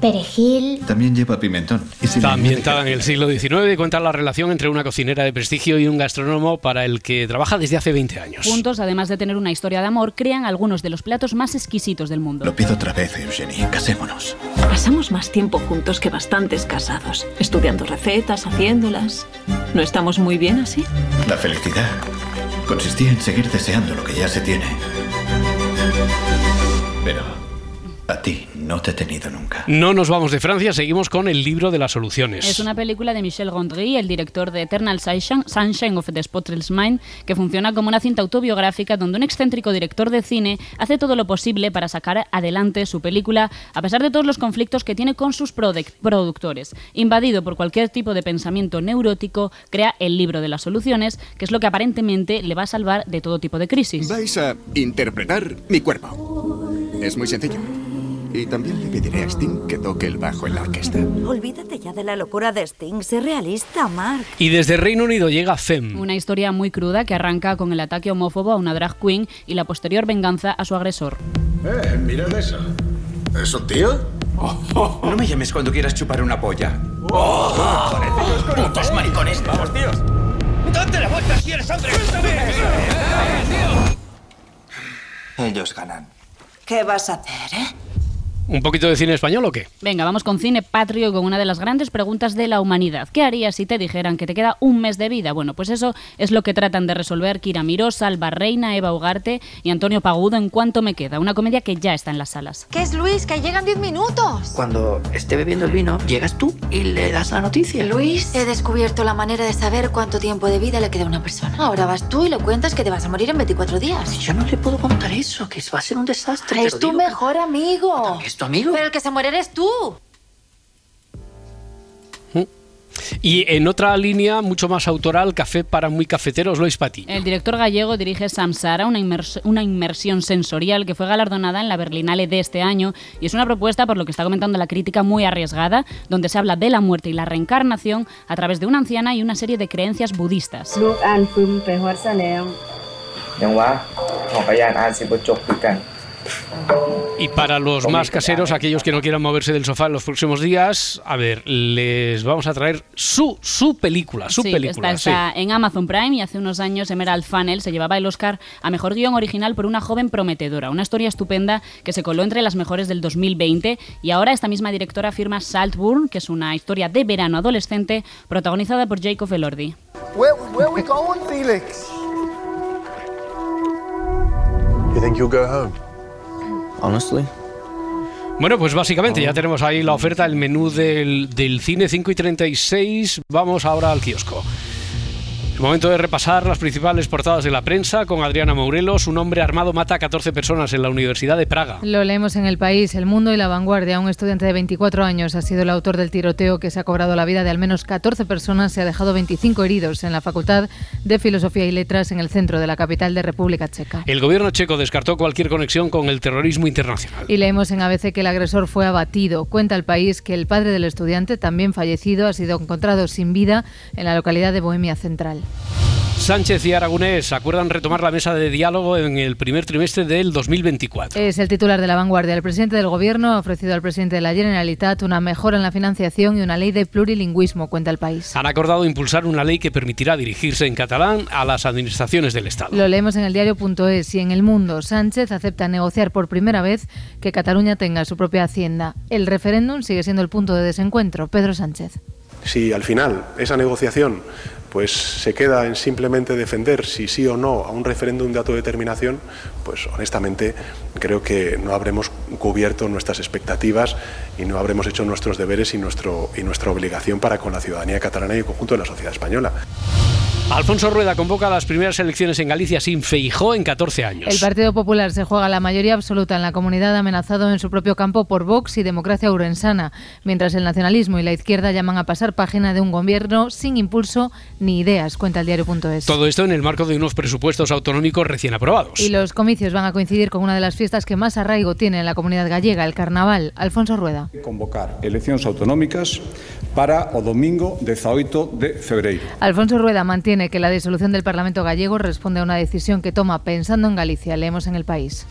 Perejil. También lleva pimentón. Y si Está ambientada en el siglo XIX y cuenta la relación entre una cocinera de prestigio y un gastrónomo para el que trabaja desde hace 20 años. Juntos, además de tener una historia de amor, crean algunos de los platos más exquisitos del mundo. Lo pido otra vez, Eugenie. Casémonos. Pasamos más tiempo juntos que bastantes casados, estudiando recetas, haciéndolas. ¿No estamos muy bien así? La felicidad consistía en seguir deseando lo que ya se tiene. Pero a ti no te he tenido nunca. No nos vamos de Francia, seguimos con el libro de las soluciones. Es una película de Michel Gondry, el director de Eternal Sunshine, Sunshine of the Spotless Mind, que funciona como una cinta autobiográfica donde un excéntrico director de cine hace todo lo posible para sacar adelante su película a pesar de todos los conflictos que tiene con sus produc- productores. Invadido por cualquier tipo de pensamiento neurótico, crea el libro de las soluciones, que es lo que aparentemente le va a salvar de todo tipo de crisis. Vais a interpretar mi cuerpo. Es muy sencillo. Y también le pediré a Sting que toque el bajo en la orquesta. Olvídate ya de la locura de Sting, sé realista, Mark. Y desde Reino Unido llega Fem. Una historia muy cruda que arranca con el ataque homófobo a una drag queen y la posterior venganza a su agresor. Eh, mirad eso. ¿Es un tío? No me llames cuando quieras chupar una polla. ¡Putos maricones! ¡Vamos, tíos! ¡Date la vuelta si eres hombre! Ellos ganan. ¿Qué vas a hacer, eh? ¿Un poquito de cine español o qué? Venga, vamos con cine patrio y con una de las grandes preguntas de la humanidad. ¿Qué harías si te dijeran que te queda un mes de vida? Bueno, pues eso es lo que tratan de resolver Kira Miró, Salva Reina, Eva Ugarte y Antonio Pagudo en Cuánto me queda, una comedia que ya está en las salas. ¿Qué es Luis? Que llegan 10 minutos. Cuando esté bebiendo el vino, llegas tú y le das la noticia. Luis, he descubierto la manera de saber cuánto tiempo de vida le queda a una persona. Ahora vas tú y le cuentas que te vas a morir en 24 días. Yo no le puedo contar eso, que va a ser un desastre. Es tu digo. mejor amigo. ¿Es tu amigo? Pero el que se muere eres tú. Y en otra línea, mucho más autoral, Café para muy cafeteros, Lois Pati. El director gallego dirige Samsara, una, inmers- una inmersión sensorial que fue galardonada en la Berlinale de este año y es una propuesta, por lo que está comentando la crítica, muy arriesgada, donde se habla de la muerte y la reencarnación a través de una anciana y una serie de creencias budistas. Y para los más caseros, aquellos que no quieran moverse del sofá en los próximos días, a ver, les vamos a traer su, su película, su sí, película. Está, sí. en Amazon Prime y hace unos años Emerald Funnel se llevaba el Oscar a Mejor Guión Original por una joven prometedora, una historia estupenda que se coló entre las mejores del 2020 y ahora esta misma directora firma Saltburn, que es una historia de verano adolescente protagonizada por Jacob Elordi. Where, where we going, Felix? You think you'll go home? Honestly. Bueno, pues básicamente ya tenemos ahí la oferta, el menú del, del cine 5 y 36. Vamos ahora al kiosco. Momento de repasar las principales portadas de la prensa con Adriana Morelos. Un hombre armado mata a 14 personas en la Universidad de Praga. Lo leemos en El País, El Mundo y La Vanguardia. Un estudiante de 24 años ha sido el autor del tiroteo que se ha cobrado la vida de al menos 14 personas y ha dejado 25 heridos en la Facultad de Filosofía y Letras en el centro de la capital de República Checa. El gobierno checo descartó cualquier conexión con el terrorismo internacional. Y leemos en ABC que el agresor fue abatido. Cuenta el país que el padre del estudiante, también fallecido, ha sido encontrado sin vida en la localidad de Bohemia Central. Sánchez y Aragonés acuerdan retomar la mesa de diálogo en el primer trimestre del 2024. Es el titular de la vanguardia. El presidente del Gobierno ha ofrecido al presidente de la Generalitat una mejora en la financiación y una ley de plurilingüismo, cuenta el país. Han acordado impulsar una ley que permitirá dirigirse en catalán a las administraciones del Estado. Lo leemos en el diario.es y en El Mundo. Sánchez acepta negociar por primera vez que Cataluña tenga su propia hacienda. El referéndum sigue siendo el punto de desencuentro. Pedro Sánchez. Si al final esa negociación pues se queda en simplemente defender si sí o no a un referéndum de autodeterminación, pues honestamente creo que no habremos cubierto nuestras expectativas y no habremos hecho nuestros deberes y, nuestro, y nuestra obligación para con la ciudadanía catalana y el conjunto de la sociedad española. Alfonso Rueda convoca las primeras elecciones en Galicia sin Feijó en 14 años. El Partido Popular se juega la mayoría absoluta en la comunidad amenazado en su propio campo por Vox y Democracia Urensana, mientras el nacionalismo y la izquierda llaman a pasar página de un gobierno sin impulso ni ideas, cuenta el diario.es. Todo esto en el marco de unos presupuestos autonómicos recién aprobados. Y los comicios van a coincidir con una de las fiestas que más arraigo tiene en la comunidad gallega, el carnaval. Alfonso Rueda. Convocar eleccións autonómicas para o domingo 18 de febreiro. Alfonso Rueda mantiene que la disolución del Parlamento gallego responde a una decisión que toma pensando en Galicia. Leemos en el país.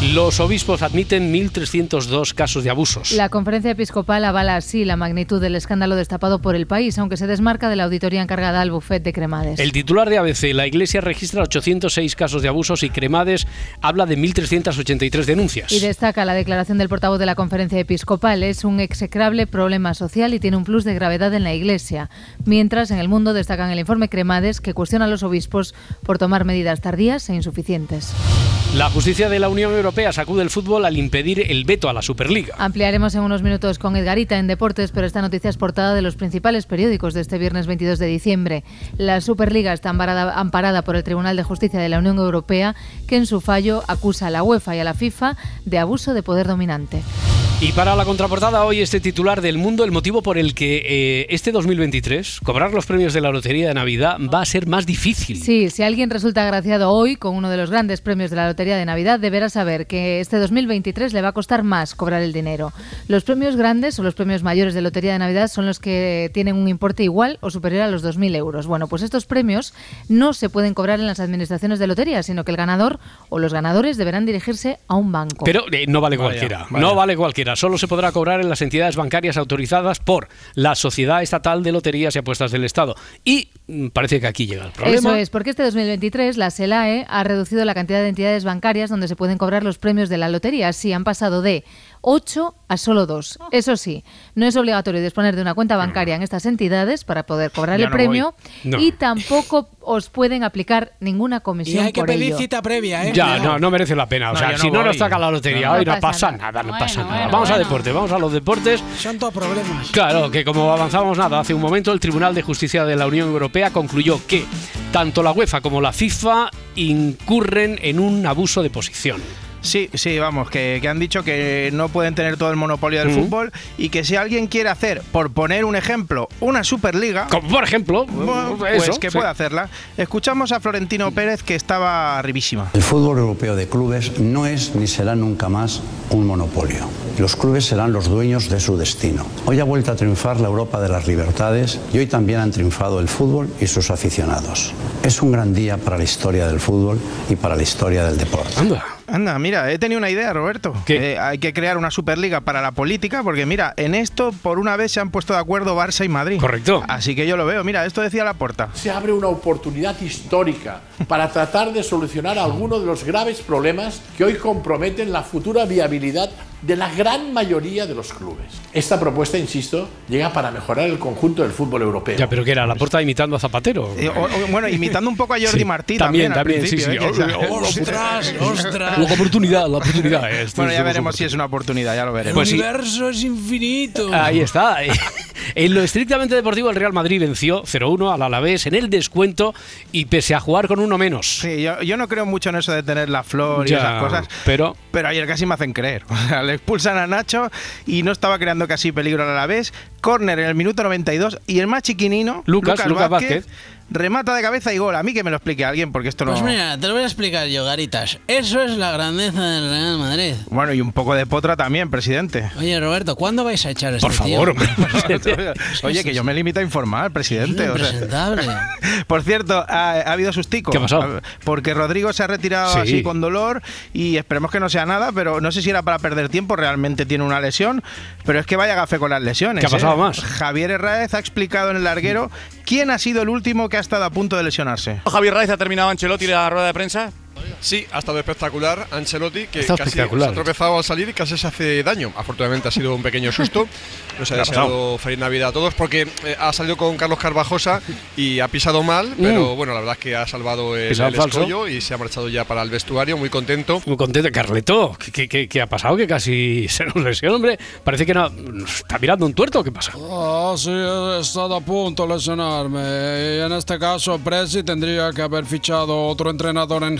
Los obispos admiten 1.302 casos de abusos. La conferencia episcopal avala así la magnitud del escándalo destapado por el país, aunque se desmarca de la auditoría encargada al bufet de Cremades. El titular de ABC, la Iglesia registra 806 casos de abusos y Cremades habla de 1.383 denuncias. Y destaca la declaración del portavoz de la conferencia episcopal. Es un execrable problema social y tiene un plus de gravedad en la Iglesia. Mientras, en el mundo destacan el informe Cremades, que cuestiona a los obispos por tomar medidas tardías e insuficientes. La justicia de la Unión Europea sacude el fútbol al impedir el veto a la Superliga. Ampliaremos en unos minutos con Edgarita en Deportes, pero esta noticia es portada de los principales periódicos de este viernes 22 de diciembre. La Superliga está amparada, amparada por el Tribunal de Justicia de la Unión Europea, que en su fallo acusa a la UEFA y a la FIFA de abuso de poder dominante. Y para la contraportada hoy este titular del mundo, el motivo por el que eh, este 2023 cobrar los premios de la Lotería de Navidad va a ser más difícil. Sí, si alguien resulta agraciado hoy con uno de los grandes premios de la Lotería de Navidad, deberá saber que este 2023 le va a costar más cobrar el dinero. Los premios grandes o los premios mayores de Lotería de Navidad son los que tienen un importe igual o superior a los 2.000 euros. Bueno, pues estos premios no se pueden cobrar en las administraciones de lotería, sino que el ganador o los ganadores deberán dirigirse a un banco. Pero eh, no vale Vaya, cualquiera, vaya. no vale cualquiera. Solo se podrá cobrar en las entidades bancarias autorizadas por la Sociedad Estatal de Loterías y Apuestas del Estado. Y mm, parece que aquí llega el problema. Eso es, porque este 2023 la SELAE ha reducido la cantidad de entidades bancarias donde se pueden cobrar los premios de la lotería. Así han pasado de 8 a solo 2. Eso sí, no es obligatorio disponer de una cuenta bancaria en estas entidades para poder cobrar Ya el no premio. No. y tampoco os pueden aplicar ninguna Y comisión hay que por pedir ello. cita previa, ¿eh? Ya, no, no merece la pena. O No, sea, si no nos saca la lotería No hoy, no pasa nada. no pasa nada. bueno, vamos a deporte, vamos a los deportes. Son todos problemas. Claro, que como avanzamos nada, hace un momento el Tribunal de Justicia de la Unión Europea concluyó que tanto la UEFA como la FIFA incurren en un abuso de posición. Sí, sí, vamos, que, que han dicho que no pueden tener todo el monopolio del fútbol y que si alguien quiere hacer, por poner un ejemplo, una Superliga, como por ejemplo, pues eso, que sí. puede hacerla. Escuchamos a Florentino Pérez que estaba arribísima. El fútbol europeo de clubes no es ni será nunca más un monopolio. Los clubes serán los dueños de su destino. Hoy ha vuelto a triunfar la Europa de las libertades y hoy también han triunfado el fútbol y sus aficionados. Es un gran día para la historia del fútbol y para la historia del deporte. Anda, mira, he tenido una idea, Roberto. Eh, hay que crear una Superliga para la política, porque mira, en esto por una vez se han puesto de acuerdo Barça y Madrid. Correcto. Así que yo lo veo. Mira, esto decía la puerta. se abre una oportunidad histórica para tratar de solucionar algunos de los graves problemas que hoy comprometen la futura viabilidad de la gran mayoría de los clubes. Esta propuesta, insisto, llega para mejorar el conjunto del fútbol europeo. Ya, pero que era la puerta imitando a Zapatero. Eh, o- o- bueno, imitando un poco a Jordi Sí, Martí también, también. al también, sí, sí. ¿eh? Oh, Ostras, ostras. La oportunidad, la oportunidad. Esto Bueno, ya veremos si es una oportunidad, ya lo El veremos. Pues sí. universo es infinito. Ahí está. En lo estrictamente deportivo, el Real Madrid venció 0-1 al Alavés en el descuento y pese a jugar con uno menos. Sí, yo, yo no creo mucho en eso de tener la flor y Ya, esas cosas. pero- Pero ayer casi me hacen creer. O sea, le expulsan a Nacho y no estaba creando casi peligro a la vez. Córner en el minuto 92 y el más chiquinino, Lucas- Lucas Vázquez. Remata de cabeza y gol. A mí que me lo explique alguien porque esto no... Pues mira, te lo voy a explicar yo, Garitas. Eso es la grandeza del Real Madrid. Bueno, y un poco de potra también, presidente. Oye, Roberto, ¿cuándo vais a echar a este Por tío? favor, hombre. Oye, que yo me limito a informar, presidente. Es o sea. impresentable. Por cierto, ha, ha habido sustico. ¿Qué ha pasado? Porque Rodrigo se ha retirado Sí. así con dolor y esperemos que no sea nada, pero no sé si era para perder tiempo, realmente tiene una lesión, pero es que vaya gafe con las lesiones. ¿Qué ha pasado ¿eh? más? Javier Herráez ha explicado en el larguero quién ha sido el último que ha estado a punto de lesionarse. Javier Raiz ha terminado Ancelotti la rueda de prensa. Sí, ha estado espectacular Ancelotti, que casi espectacular. se ha tropezado al salir y casi se hace daño. Afortunadamente ha sido un pequeño susto. Nos ha ¿Qué ha deseado feliz Navidad a todos porque eh, ha salido con Carlos Carvajosa y ha pisado mal, pero Mm. bueno, la verdad es que ha salvado el, el escollo y se ha marchado ya para el vestuario, muy contento. Muy contento. Carleto, ¿qué, qué- qué- qué ha pasado? Que casi se nos lesiona, hombre. Parece que no. ¿Está mirando un tuerto? ¿Qué pasa? Ah, sí, he estado a punto de lesionarme. Y en este caso, Presi tendría que haber fichado otro entrenador en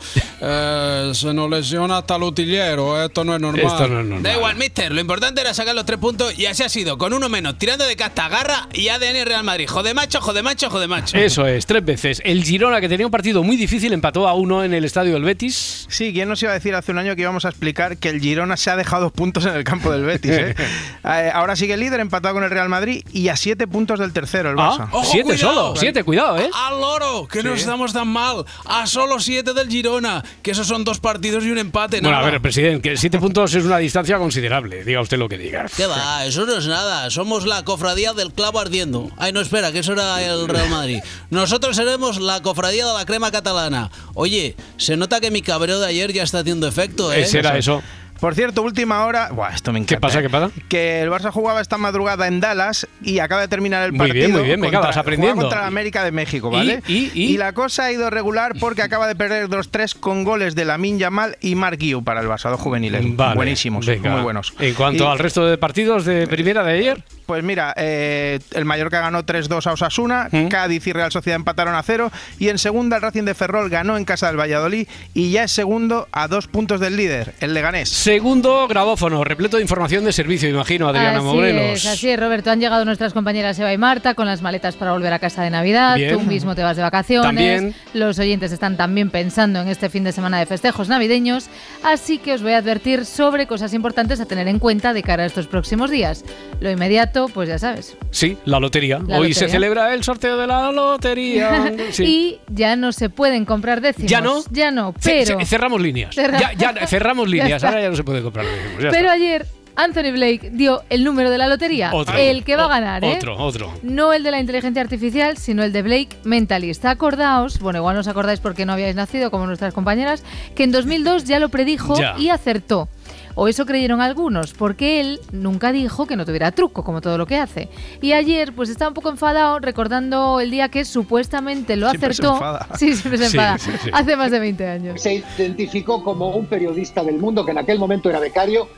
Eh, se nos lesiona hasta el utillero. Esto no es normal. Esto no es normal. Da igual, mister. Lo importante era sacar los tres puntos y así ha sido. Con uno menos, tirando de casta, garra y ADN Real Madrid. Jode macho, jode macho, jode macho. Eso es, tres veces. El Girona, que tenía un partido muy difícil, empató a uno en el estadio del Betis. Sí, ¿quién nos iba a decir hace un año que íbamos a explicar que el Girona se ha dejado dos puntos en el campo del Betis? eh? Eh, ahora sigue el líder, empatado con el Real Madrid y a siete puntos del tercero, el Barça. Ah, siete solo, siete, cuidado, ¿eh? Al loro, que no Sí. estamos tan mal. A solo siete del Girona, que esos son dos partidos y un empate. Bueno, a nada. ver, presidente, que siete puntos es una distancia considerable, diga usted lo que diga. ¿Qué va? Eso no es nada. Somos la cofradía del clavo ardiendo. Ay, no, espera, que eso era el Real Madrid. Nosotros seremos la cofradía de la crema catalana. Oye, se nota que mi cabreo de ayer ya está haciendo efecto, ¿eh? Ese era eso. Por cierto, última hora. Buah, esto me encanta. ¿Qué pasa? ¿eh? ¿Qué pasa? Que el Barça jugaba esta madrugada en Dallas y acaba de terminar el Muy partido. bien, muy bien, venga, contra- vas aprendiendo. contra la América de México, ¿Y? ¿vale? ¿Y? ¿Y? la cosa ha ido regular porque acaba de perder 2-3 con goles de Lamin Yamal y Mark Guiu para el Barça, dos juveniles. Vale, Buenísimos, venga. muy buenos. En cuanto al resto de partidos de primera de ayer, Pues mira, eh, el Mallorca ganó 3-2 a Osasuna, ¿Mm? Cádiz y Real Sociedad empataron a cero y en segunda el Racing de Ferrol ganó en casa del Valladolid y ya es segundo a dos puntos del líder, el Leganés. Segundo grabófono, repleto de información de servicio, imagino, Adriana así Morelos. es, así es, Roberto. Han llegado nuestras compañeras Eva y Marta con las maletas para volver a casa de Navidad. Bien. Tú mismo te vas de vacaciones. También. Los oyentes están también pensando en este fin de semana de festejos navideños. Así que os voy a advertir sobre cosas importantes a tener en cuenta de cara a estos próximos días. Lo inmediato, pues ya sabes. Sí, la lotería. La Hoy se celebra el sorteo de la lotería. Sí. Y ya no se pueden comprar décimos. ¿Ya no? Ya no, pero... ce- cerramos líneas. Cerra- Ya, ya cerramos líneas. Ahora ya no se puede comprar. décimos, Pero está. ayer Anthony Blake dio el número de la lotería. Otro. El que va a ganar, ¿eh? Otro, otro. No el de la inteligencia artificial, sino el de Blake Mentalist. Acordaos, bueno, igual no os acordáis porque no habíais nacido como nuestras compañeras, que en 2002 ya lo predijo Ya. y acertó. O eso creyeron algunos, porque él nunca dijo que no tuviera truco, como todo lo que hace. Y ayer, pues estaba un poco enfadado recordando el día que supuestamente lo Siempre se acertó. enfada. Sí, siempre se Sí, enfada. sí, sí. Hace más de 20 años. Se identificó como un periodista del mundo que en aquel momento era becario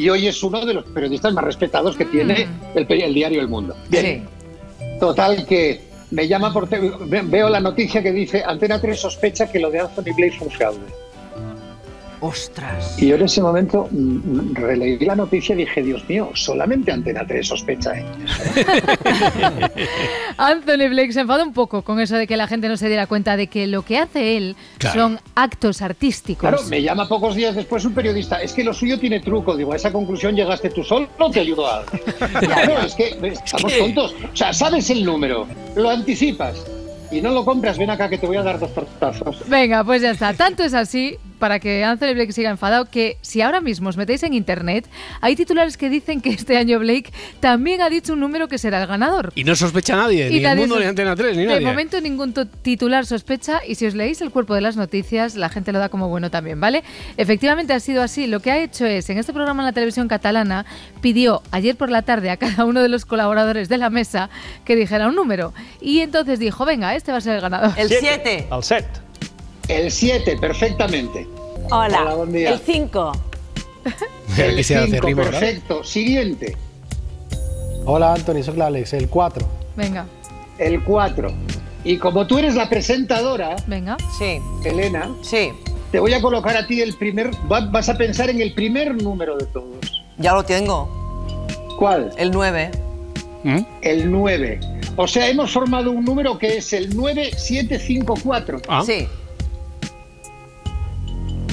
y hoy es uno de los periodistas más respetados que tiene el, peri- el diario El Mundo. Bien. Total que me llama por veo la noticia que dice Antena 3 sospecha que lo de Anthony Blake fue un fraude. Ostras. Y yo en ese momento mm, releí la noticia y dije, Dios mío, solamente Antena 3 sospecha. ¿eh? Anthony Blake se enfada un poco con eso de que la gente no se diera cuenta de que lo que hace él Claro. son actos artísticos. Claro, me llama pocos días después un periodista, es que lo suyo tiene truco. Digo, a esa conclusión llegaste tú solo, no te ayudo a Claro, es que estamos que- tontos. O sea, sabes el número, lo anticipas y no lo compras, ven acá que te voy a dar dos tortazos. Venga, pues ya está. Tanto es así, para que Anthony Blake siga enfadado, que si ahora mismo os metéis en internet, hay titulares que dicen que este año Blake también ha dicho un número que será el ganador. Y no sospecha nadie, Y ni el mundo, ni Antena 3, ni de nadie. momento ningún titular sospecha y si os leéis el cuerpo de las noticias, la gente lo da como bueno también, ¿vale? Efectivamente ha sido así. Lo que ha hecho es, en este programa en la televisión catalana, pidió ayer por la tarde a cada uno de los colaboradores de la mesa que dijera un número. Y entonces dijo, venga, este va a ser el ganador. El siete. Al set. El 7, perfectamente. Hola, Hola, buen día. el 5. Mira que El se hace 5, rimo, ¿verdad? perfecto. Siguiente. Hola Anthony, soy Alex, el 4. Venga. El 4. Y como tú eres la presentadora, Venga. Sí. Elena, Sí. te voy a colocar a ti el primer. va- Vas a pensar en el primer número de todos. Ya lo tengo. ¿Cuál? El 9. El 9. O sea, hemos formado un número que es el 9754. Ah. Sí.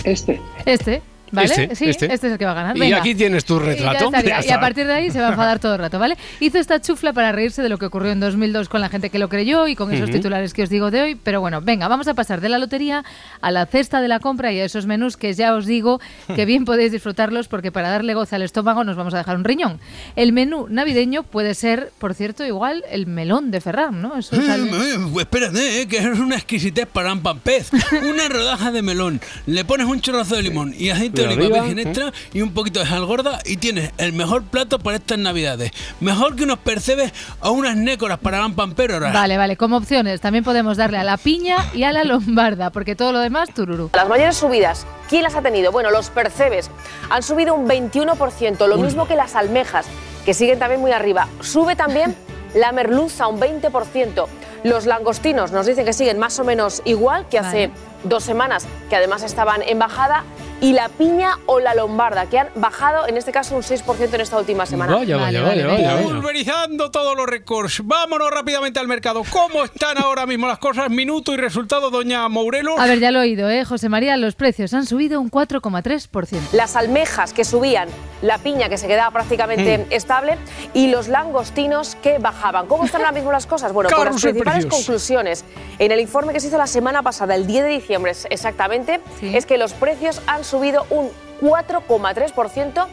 Este. Este. ¿Vale? Este, sí, este. este. es el que va a ganar. Y aquí tienes tu Y ya retrato. Ya Y, a partir de ahí se va a enfadar todo el rato, ¿vale? Hizo esta chufla para reírse de lo que ocurrió en 2002 con la gente que lo creyó y con esos titulares que os digo de hoy. Pero bueno, venga, vamos a pasar de la lotería a la cesta de la compra y a esos menús que ya os digo que bien podéis disfrutarlos porque para darle goza al estómago nos vamos a dejar un riñón. El menú navideño puede ser, por cierto, igual el melón de Ferran, ¿no? Eso sale- Pues espérate, eh, que es una exquisitez para un pan pez. Una rodaja de melón, le pones un chorrazo de limón y aceite de De oliva oliva, virgen ¿eh? extra y un poquito de sal gorda y tienes el mejor plato para estas navidades. Mejor que unos percebes o unas nécoras para un pampéroras. Vale, vale, como opciones también podemos darle a la piña y a la lombarda, porque todo lo demás, tururú. Las mayores subidas, ¿quién las ha tenido? Bueno, los percebes han subido un 21%, lo mismo que las almejas, que siguen también muy arriba. Sube también la merluza, un 20%. Los langostinos nos dicen que siguen más o menos igual que hace dos semanas, que además estaban en bajada. Y la piña o la lombarda, que han bajado en este caso un 6% en esta última semana. Vaya, vaya, vaya, vaya, vaya. Pulverizando todos los récords. Vámonos rápidamente al mercado. ¿Cómo están ahora mismo las cosas? Minuto y resultado, doña Mourelo. A ver, ya lo he oído, ¿eh? José María, los precios han subido un 4,3%. las almejas que subían, la piña que se quedaba prácticamente Mm. estable y los langostinos que bajaban. ¿Cómo están ahora mismo las cosas? Bueno, pues las principales precios. conclusiones en el informe que se hizo la semana pasada, el 10 de diciembre exactamente, es que los precios han subido un 4,3%.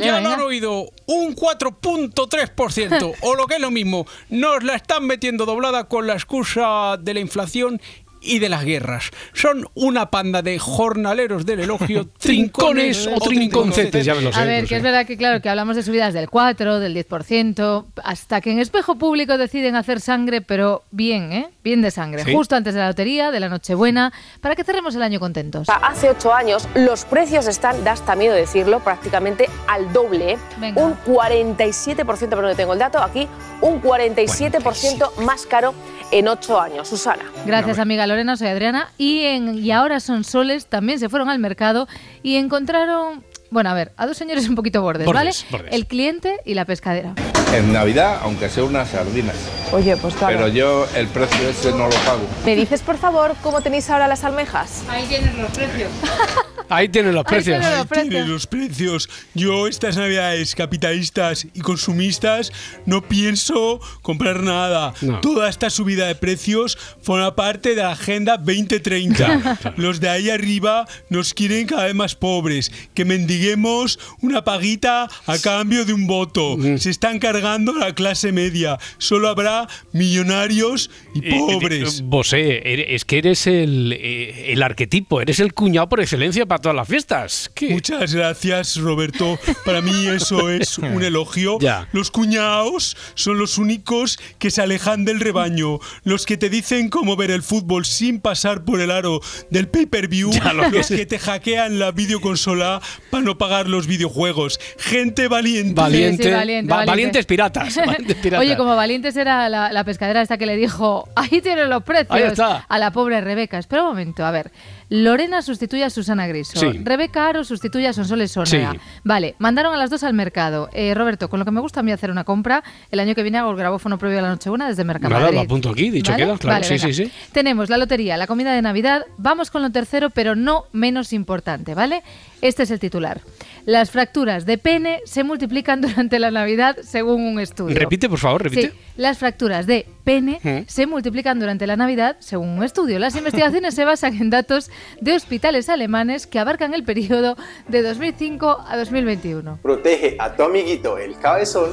ya lo han oído, un 4.3%. o lo que es lo mismo, nos la están metiendo doblada con la excusa de la inflación y de las guerras. Son una panda de jornaleros del elogio, Trincones o trinconcetes, ya me lo sé. A ver, que sé. es verdad que claro, que hablamos de subidas del 4, del 10%, hasta que en espejo público deciden hacer sangre, pero bien, ¿eh? Bien de sangre. Sí. Justo antes de la lotería, de la Nochebuena, para que cerremos el año contentos. Hace ocho años los precios están, da hasta miedo decirlo, prácticamente al doble. ¿eh? Un 47%, pero no tengo el dato aquí, un 47% más caro en ocho años. Susana. Gracias, amiga Lorena, soy Adriana. Y, en, y ahora son soles, también se fueron al mercado y encontraron, bueno, a ver, a dos señores un poquito bordes, Bordes, ¿vale? bordes. El cliente y la pescadera. En Navidad, aunque sea unas sardinas. Oye, pues Pero yo el precio ese no lo pago. ¿Me dices, por favor, cómo tenéis ahora las almejas? Ahí tienes los precios. Ahí tienen los precios. tienen los precios. Tiene los precios. Yo estas navidades capitalistas y consumistas no pienso comprar nada. No. Toda esta subida de precios forma parte de la Agenda 2030. Los de ahí arriba nos quieren cada vez más pobres, que mendiguemos una paguita a cambio de un voto. Se están cargando la clase media. Solo habrá millonarios y pobres. Bosé, eres- es que eres el, eh, el arquetipo, eres el cuñado por excelencia para todas las fiestas. Muchas gracias, Roberto. Para mí eso es un elogio. Ya. Los cuñados son los únicos que se alejan del rebaño, los que te dicen cómo ver el fútbol sin pasar por el aro del pay-per-view, lo los que te hackean la videoconsola para no pagar los videojuegos. Gente valiente. Valiente, Sí, sí, valiente, va- valiente. valientes piratas. valientes piratas. Oye, como valientes era la, la pescadera esta que le dijo, ahí tienen los precios Ahí está. a la pobre Rebeca. Espera un momento, a ver. Lorena sustituye a Susana Griso. Sí. Rebeca Aro sustituye a Sonsoles Sónaga. Sí. Vale, mandaron a las dos al mercado. Eh, Roberto, con lo que me gusta a mí hacer una compra, el año que viene hago el grabófono previo a la Nochebuena desde Nada, Mercamadrid. lo apunto aquí, dicho ¿Vale? queda, claro. Vale, sí, venga. sí, sí. Tenemos la lotería, la comida de Navidad. Vamos con lo tercero, pero no menos importante, ¿vale? Este es el titular. Las fracturas de pene se multiplican durante la Navidad según un estudio. Repite, por favor, repite. Sí, las fracturas de pene ¿Mm? se multiplican durante la Navidad según un estudio. Las investigaciones se basan en datos de hospitales alemanes que abarcan el periodo de 2005 a 2021. Protege a tu amiguito el cabezón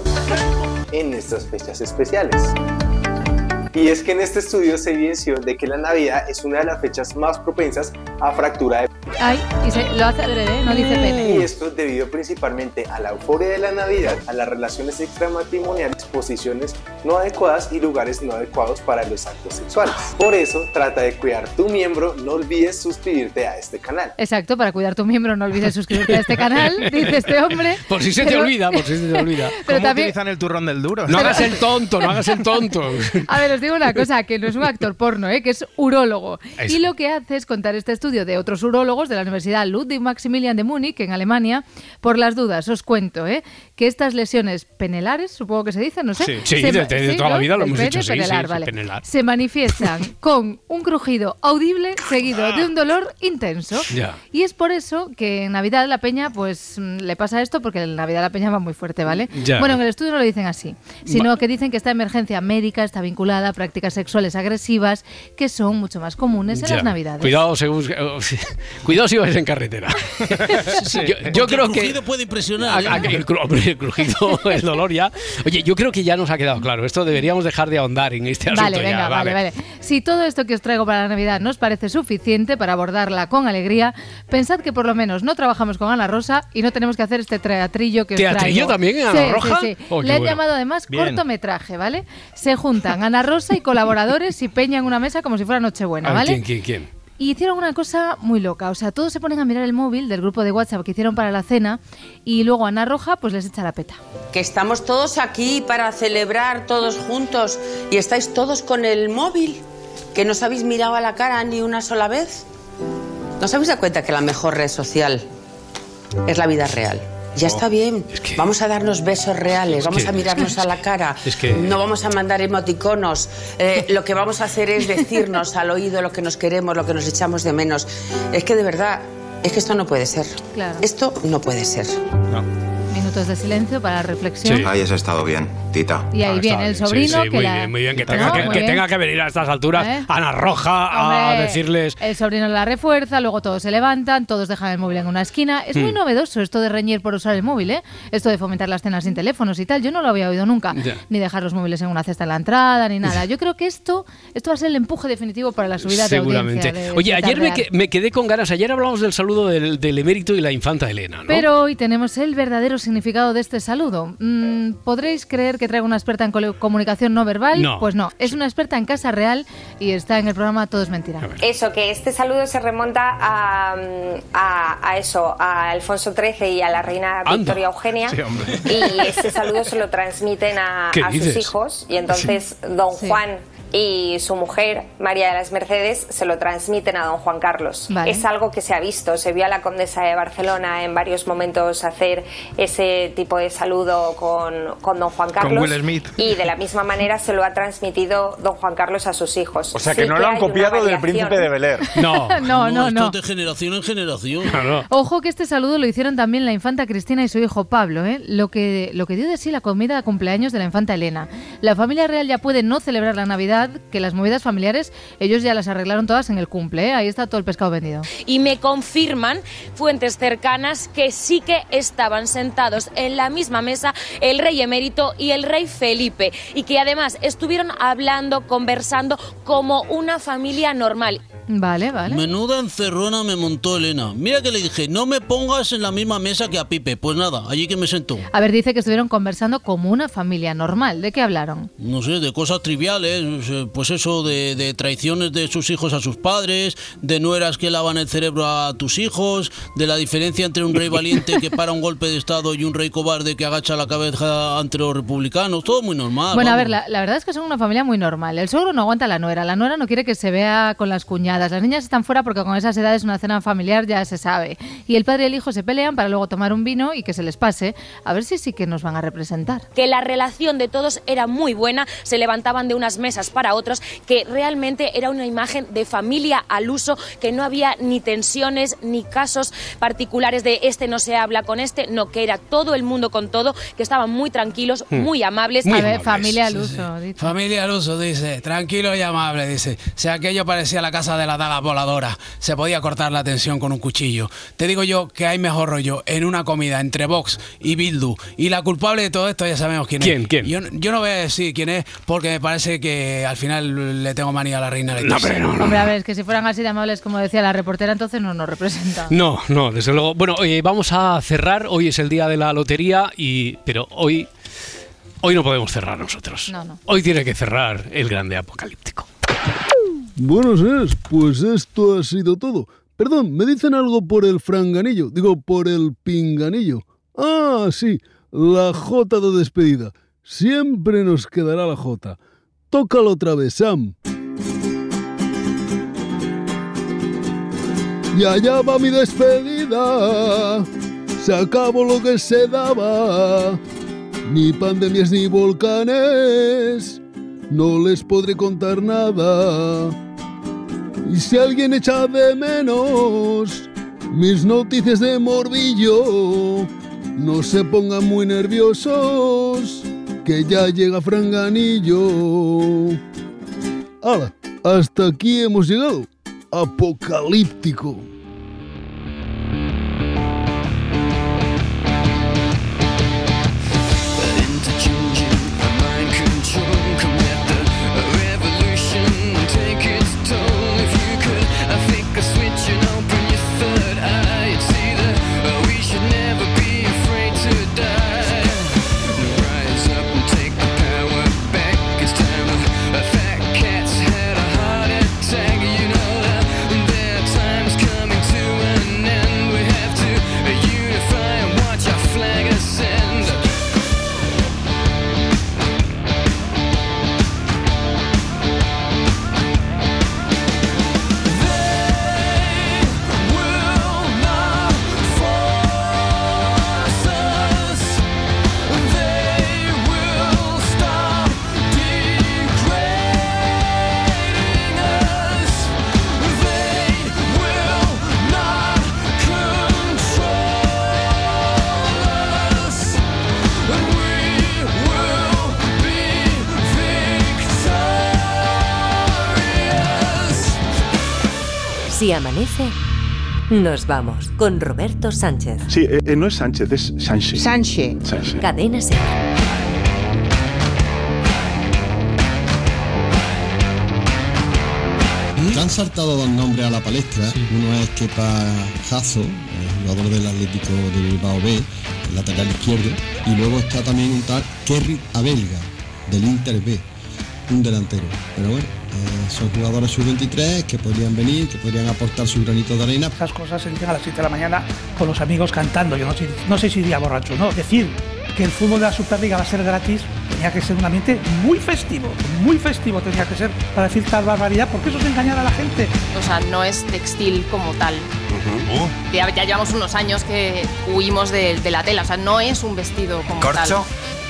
en estas fechas especiales. Y es que en este estudio se evidenció de que la Navidad es una de las fechas más propensas a fractura de Ay, y se, lo hace adrede, no dice pene. y esto debido principalmente a la euforia de la Navidad, a las relaciones extramatrimoniales, posiciones no adecuadas y lugares no adecuados para los actos sexuales. Por eso, trata de cuidar tu miembro, no olvides suscribirte a este canal. Exacto, para cuidar tu miembro no olvides suscribirte a este canal, dice este hombre. Por si se te Pero- olvida, por si se te olvida. Pero ¿Cómo también- utilizan el turrón del duro? No hagas el tonto, no hagas el tonto. A ver, os digo una cosa, que no es un actor porno, ¿eh? que es urólogo. Eso. Y lo que hace es contar este estudio de otros urólogos de la Universidad Ludwig Maximilian de Múnich, en Alemania. Por las dudas, os cuento ¿eh? que estas lesiones penelares, supongo que se dicen, no sé. Sí, sí, se de- de- de toda la vida lo hemos dicho, sí, penelar, sí, vale. penelar. Se manifiestan con un crujido audible seguido de un dolor intenso. Ya. Y es por eso que en Navidad la peña, pues mm, le pasa esto, porque en Navidad la peña va muy fuerte, ¿vale? Ya. Bueno, en el estudio no lo dicen así, sino que dicen que esta emergencia médica está vinculada a prácticas sexuales agresivas que son mucho más comunes en Ya. las Navidades. Cuidado, según- cuidado si vais en carretera. Yo, yo Porque creo el que. crujido puede impresionar. A- ¿eh? a- el, cru- hombre, el crujido, el dolor ya. Oye, yo creo que ya nos ha quedado claro. Esto deberíamos dejar de ahondar en este asunto. Vale, ya, venga, vale, vale. Si todo esto que os traigo para la Navidad no os parece suficiente para abordarla con alegría, pensad que por lo menos no trabajamos con Ana Rosa y no tenemos que hacer este teatrillo que os ¿Teatrillo traigo. también en Ana Sí, Roja? Sí, sí. Oh, Le han bueno. llamado además Bien. cortometraje, ¿vale? Se juntan Ana Rosa y colaboradores y peña en una mesa como si fuera Nochebuena, ¿vale? ¿quién, quién, quién? Y hicieron una cosa muy loca, o sea, todos se ponen a mirar el móvil del grupo de WhatsApp que hicieron para la cena y luego Ana Roja pues les echa la peta. Que estamos todos aquí para celebrar todos juntos y estáis todos con el móvil, que no os habéis mirado a la cara ni una sola vez. ¿No os habéis dado cuenta que la mejor red social es la vida real? Ya está bien. Vamos a darnos besos reales, vamos que- a mirarnos a la cara. Es que- No vamos a mandar emoticonos. Eh, lo que vamos a hacer es decirnos al oído lo que nos queremos, lo que nos echamos de menos. Es que de verdad, es que esto no puede ser. Claro. Esto no puede ser. Minutos de silencio para la reflexión. Ahí has estado bien, Tita. Y ahí viene el sobrino Sí, sí, que muy la- bien, muy bien. Que No, tenga, que, muy que bien. tenga que venir a estas alturas ¿Eh? Ana Roja a decirles. El sobrino la refuerza, luego todos se levantan, todos dejan el móvil en una esquina. Es muy Hmm. novedoso esto de reñir por usar el móvil, ¿eh? Esto de fomentar las cenas sin teléfonos y tal. Yo no lo había oído nunca. Ya. Ni dejar los móviles en una cesta en la entrada, ni nada. Yo creo que esto, esto va a ser el empuje definitivo para la subida de Seguramente. audiencia. de Oye, Zeta ayer me, que- me quedé con ganas. Ayer hablamos del saludo del, del emérito y la infanta Elena, ¿no? Pero hoy tenemos el verdadero significado de este saludo. Mm, ¿Podréis creer que traigo una experta en comunicación no verbal? No. Pues no, es una experta en casa real y está en el programa Todo es Mentira. Eso, que este saludo se remonta a, a, a eso, a Alfonso XIII y a la reina Anda. Victoria Eugenia. Sí, hombre. y ese saludo se lo transmiten a, ¿Qué a sus hijos. Y entonces don Sí. Juan y su mujer, María de las Mercedes, se lo transmiten a don Juan Carlos. Vale. Es algo que se ha visto. Se vio a la condesa de Barcelona en varios momentos hacer ese tipo de saludo con, con don Juan Con Carlos. Will Smith. Y de la misma manera se lo ha transmitido don Juan Carlos a sus hijos. O sea, Sí que no lo han copiado del príncipe de Bel Air. No, No, no, esto no. es de generación en generación. Ojo que este saludo lo hicieron también la infanta Cristina y su hijo Pablo, ¿eh? lo, que, lo que dio de sí la comida de cumpleaños de la infanta Elena. La familia real ya puede no celebrar la Navidad, que las movidas familiares ellos ya las arreglaron todas en el cumple, ¿eh? ahí está todo el pescado vendido. y me confirman fuentes cercanas que sí que estaban sentados en la misma mesa el rey emérito y el rey Felipe y que además estuvieron hablando, conversando como una familia normal. Vale, vale. Menuda encerrona me montó Elena. Mira que le dije, no me pongas en la misma mesa que a Pipe. Pues nada, allí que me sentó. A ver, dice que estuvieron conversando como una familia normal. ¿De qué hablaron? No sé, de cosas triviales, pues eso, de, de traiciones de sus hijos a sus padres, de nueras que lavan el cerebro a tus hijos, de la diferencia entre un rey valiente que para un golpe de Estado y un rey cobarde que agacha la cabeza ante los republicanos. Todo muy normal. Bueno, a vamos. ver, la, la verdad es que son una familia muy normal. El suegro no aguanta a la nuera, la nuera no quiere que se vea con las cuñadas, las niñas están fuera porque con esas edades una cena familiar ya se sabe. Y el padre y el hijo se pelean para luego tomar un vino y que se les pase, a ver si sí que nos van a representar. que la relación de todos era muy buena, se levantaban de unas mesas para otros, que realmente era una imagen de familia al uso, que no había ni tensiones ni casos particulares de este no se habla con este, no, que era todo el mundo con todo, que estaban muy tranquilos, Hmm. muy amables. Muy a ver, amables. familia al Sí, uso. dice. Familia al uso, dice, tranquilo y amable, dice. Si aquello parecía la casa de la daga voladora. Se podía cortar la tensión con un cuchillo. Te digo yo que hay mejor rollo en una comida entre Vox y Bildu. Y la culpable de todo esto ya sabemos quién, ¿Quién? es. ¿Quién? Yo, yo no voy a decir quién es porque me parece que al final le tengo manía a la reina Leticia. Hombre, a ver, es que si fueran así de amables como decía la reportera, entonces no nos representa. No, no, desde luego. Bueno, oye, vamos a cerrar. Hoy es el día de la lotería y pero hoy hoy no podemos cerrar nosotros. No, no. Hoy tiene que cerrar el grande apocalíptico. Buenos días, pues esto ha sido todo. Perdón, me dicen algo por el franganillo, digo por el pinganillo. Ah, sí, la J de despedida. Siempre nos quedará la J. Tócalo otra vez, Sam. Y allá va mi despedida. Se acabó lo que se daba. Ni pandemias ni volcanes. No les podré contar nada. Y si alguien echa de menos mis noticias de morbillo, no se pongan muy nerviosos, que ya llega Franganillo. ¡Hala! Hasta aquí hemos llegado. Apocalíptico. Si amanece, nos vamos con Roberto Sánchez. Sí, eh, eh, no es Sánchez, es Sánchez. Sánchez. Sánchez. Cadena Ser. Han saltado dos nombres a la palestra. Uno es Kepa el jugador del Atlético de Bilbao B, el lateral izquierdo. Y luego está también un tal Kerry Abelga, del Inter B, un delantero. Pero bueno, eh, son jugadores sub-23 que podrían venir, que podrían aportar su granito de arena. Estas cosas se dicen a las 7 de la mañana con los amigos cantando. Yo no sé, no sé si iría borracho, ¿no? Decir que el fútbol de la Superliga va a ser gratis tenía que ser un ambiente muy festivo, muy festivo tenía que ser para decir tal barbaridad, porque eso es engañar a la gente. O sea, no es textil como tal. Ya, ya llevamos unos años que huimos de, de la tela, o sea, no es un vestido como tal. ¿Corcho?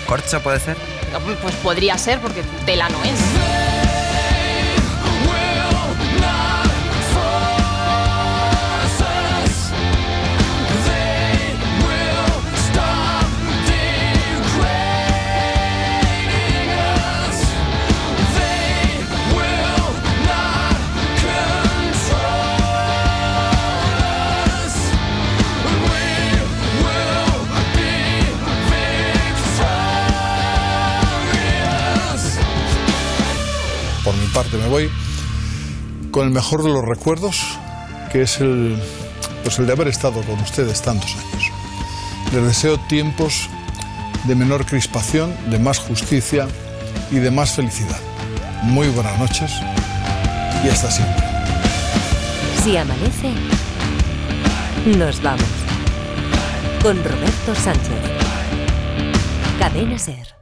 ¿Corcho puede ser? Pues podría ser, porque tela no es. Me voy con el mejor de los recuerdos, que es el, pues el de haber estado con ustedes tantos años. Les deseo tiempos de menor crispación, de más justicia y de más felicidad. Muy buenas noches y hasta siempre. Si amanece, nos vamos. Con Roberto Sánchez. Cadena Ser.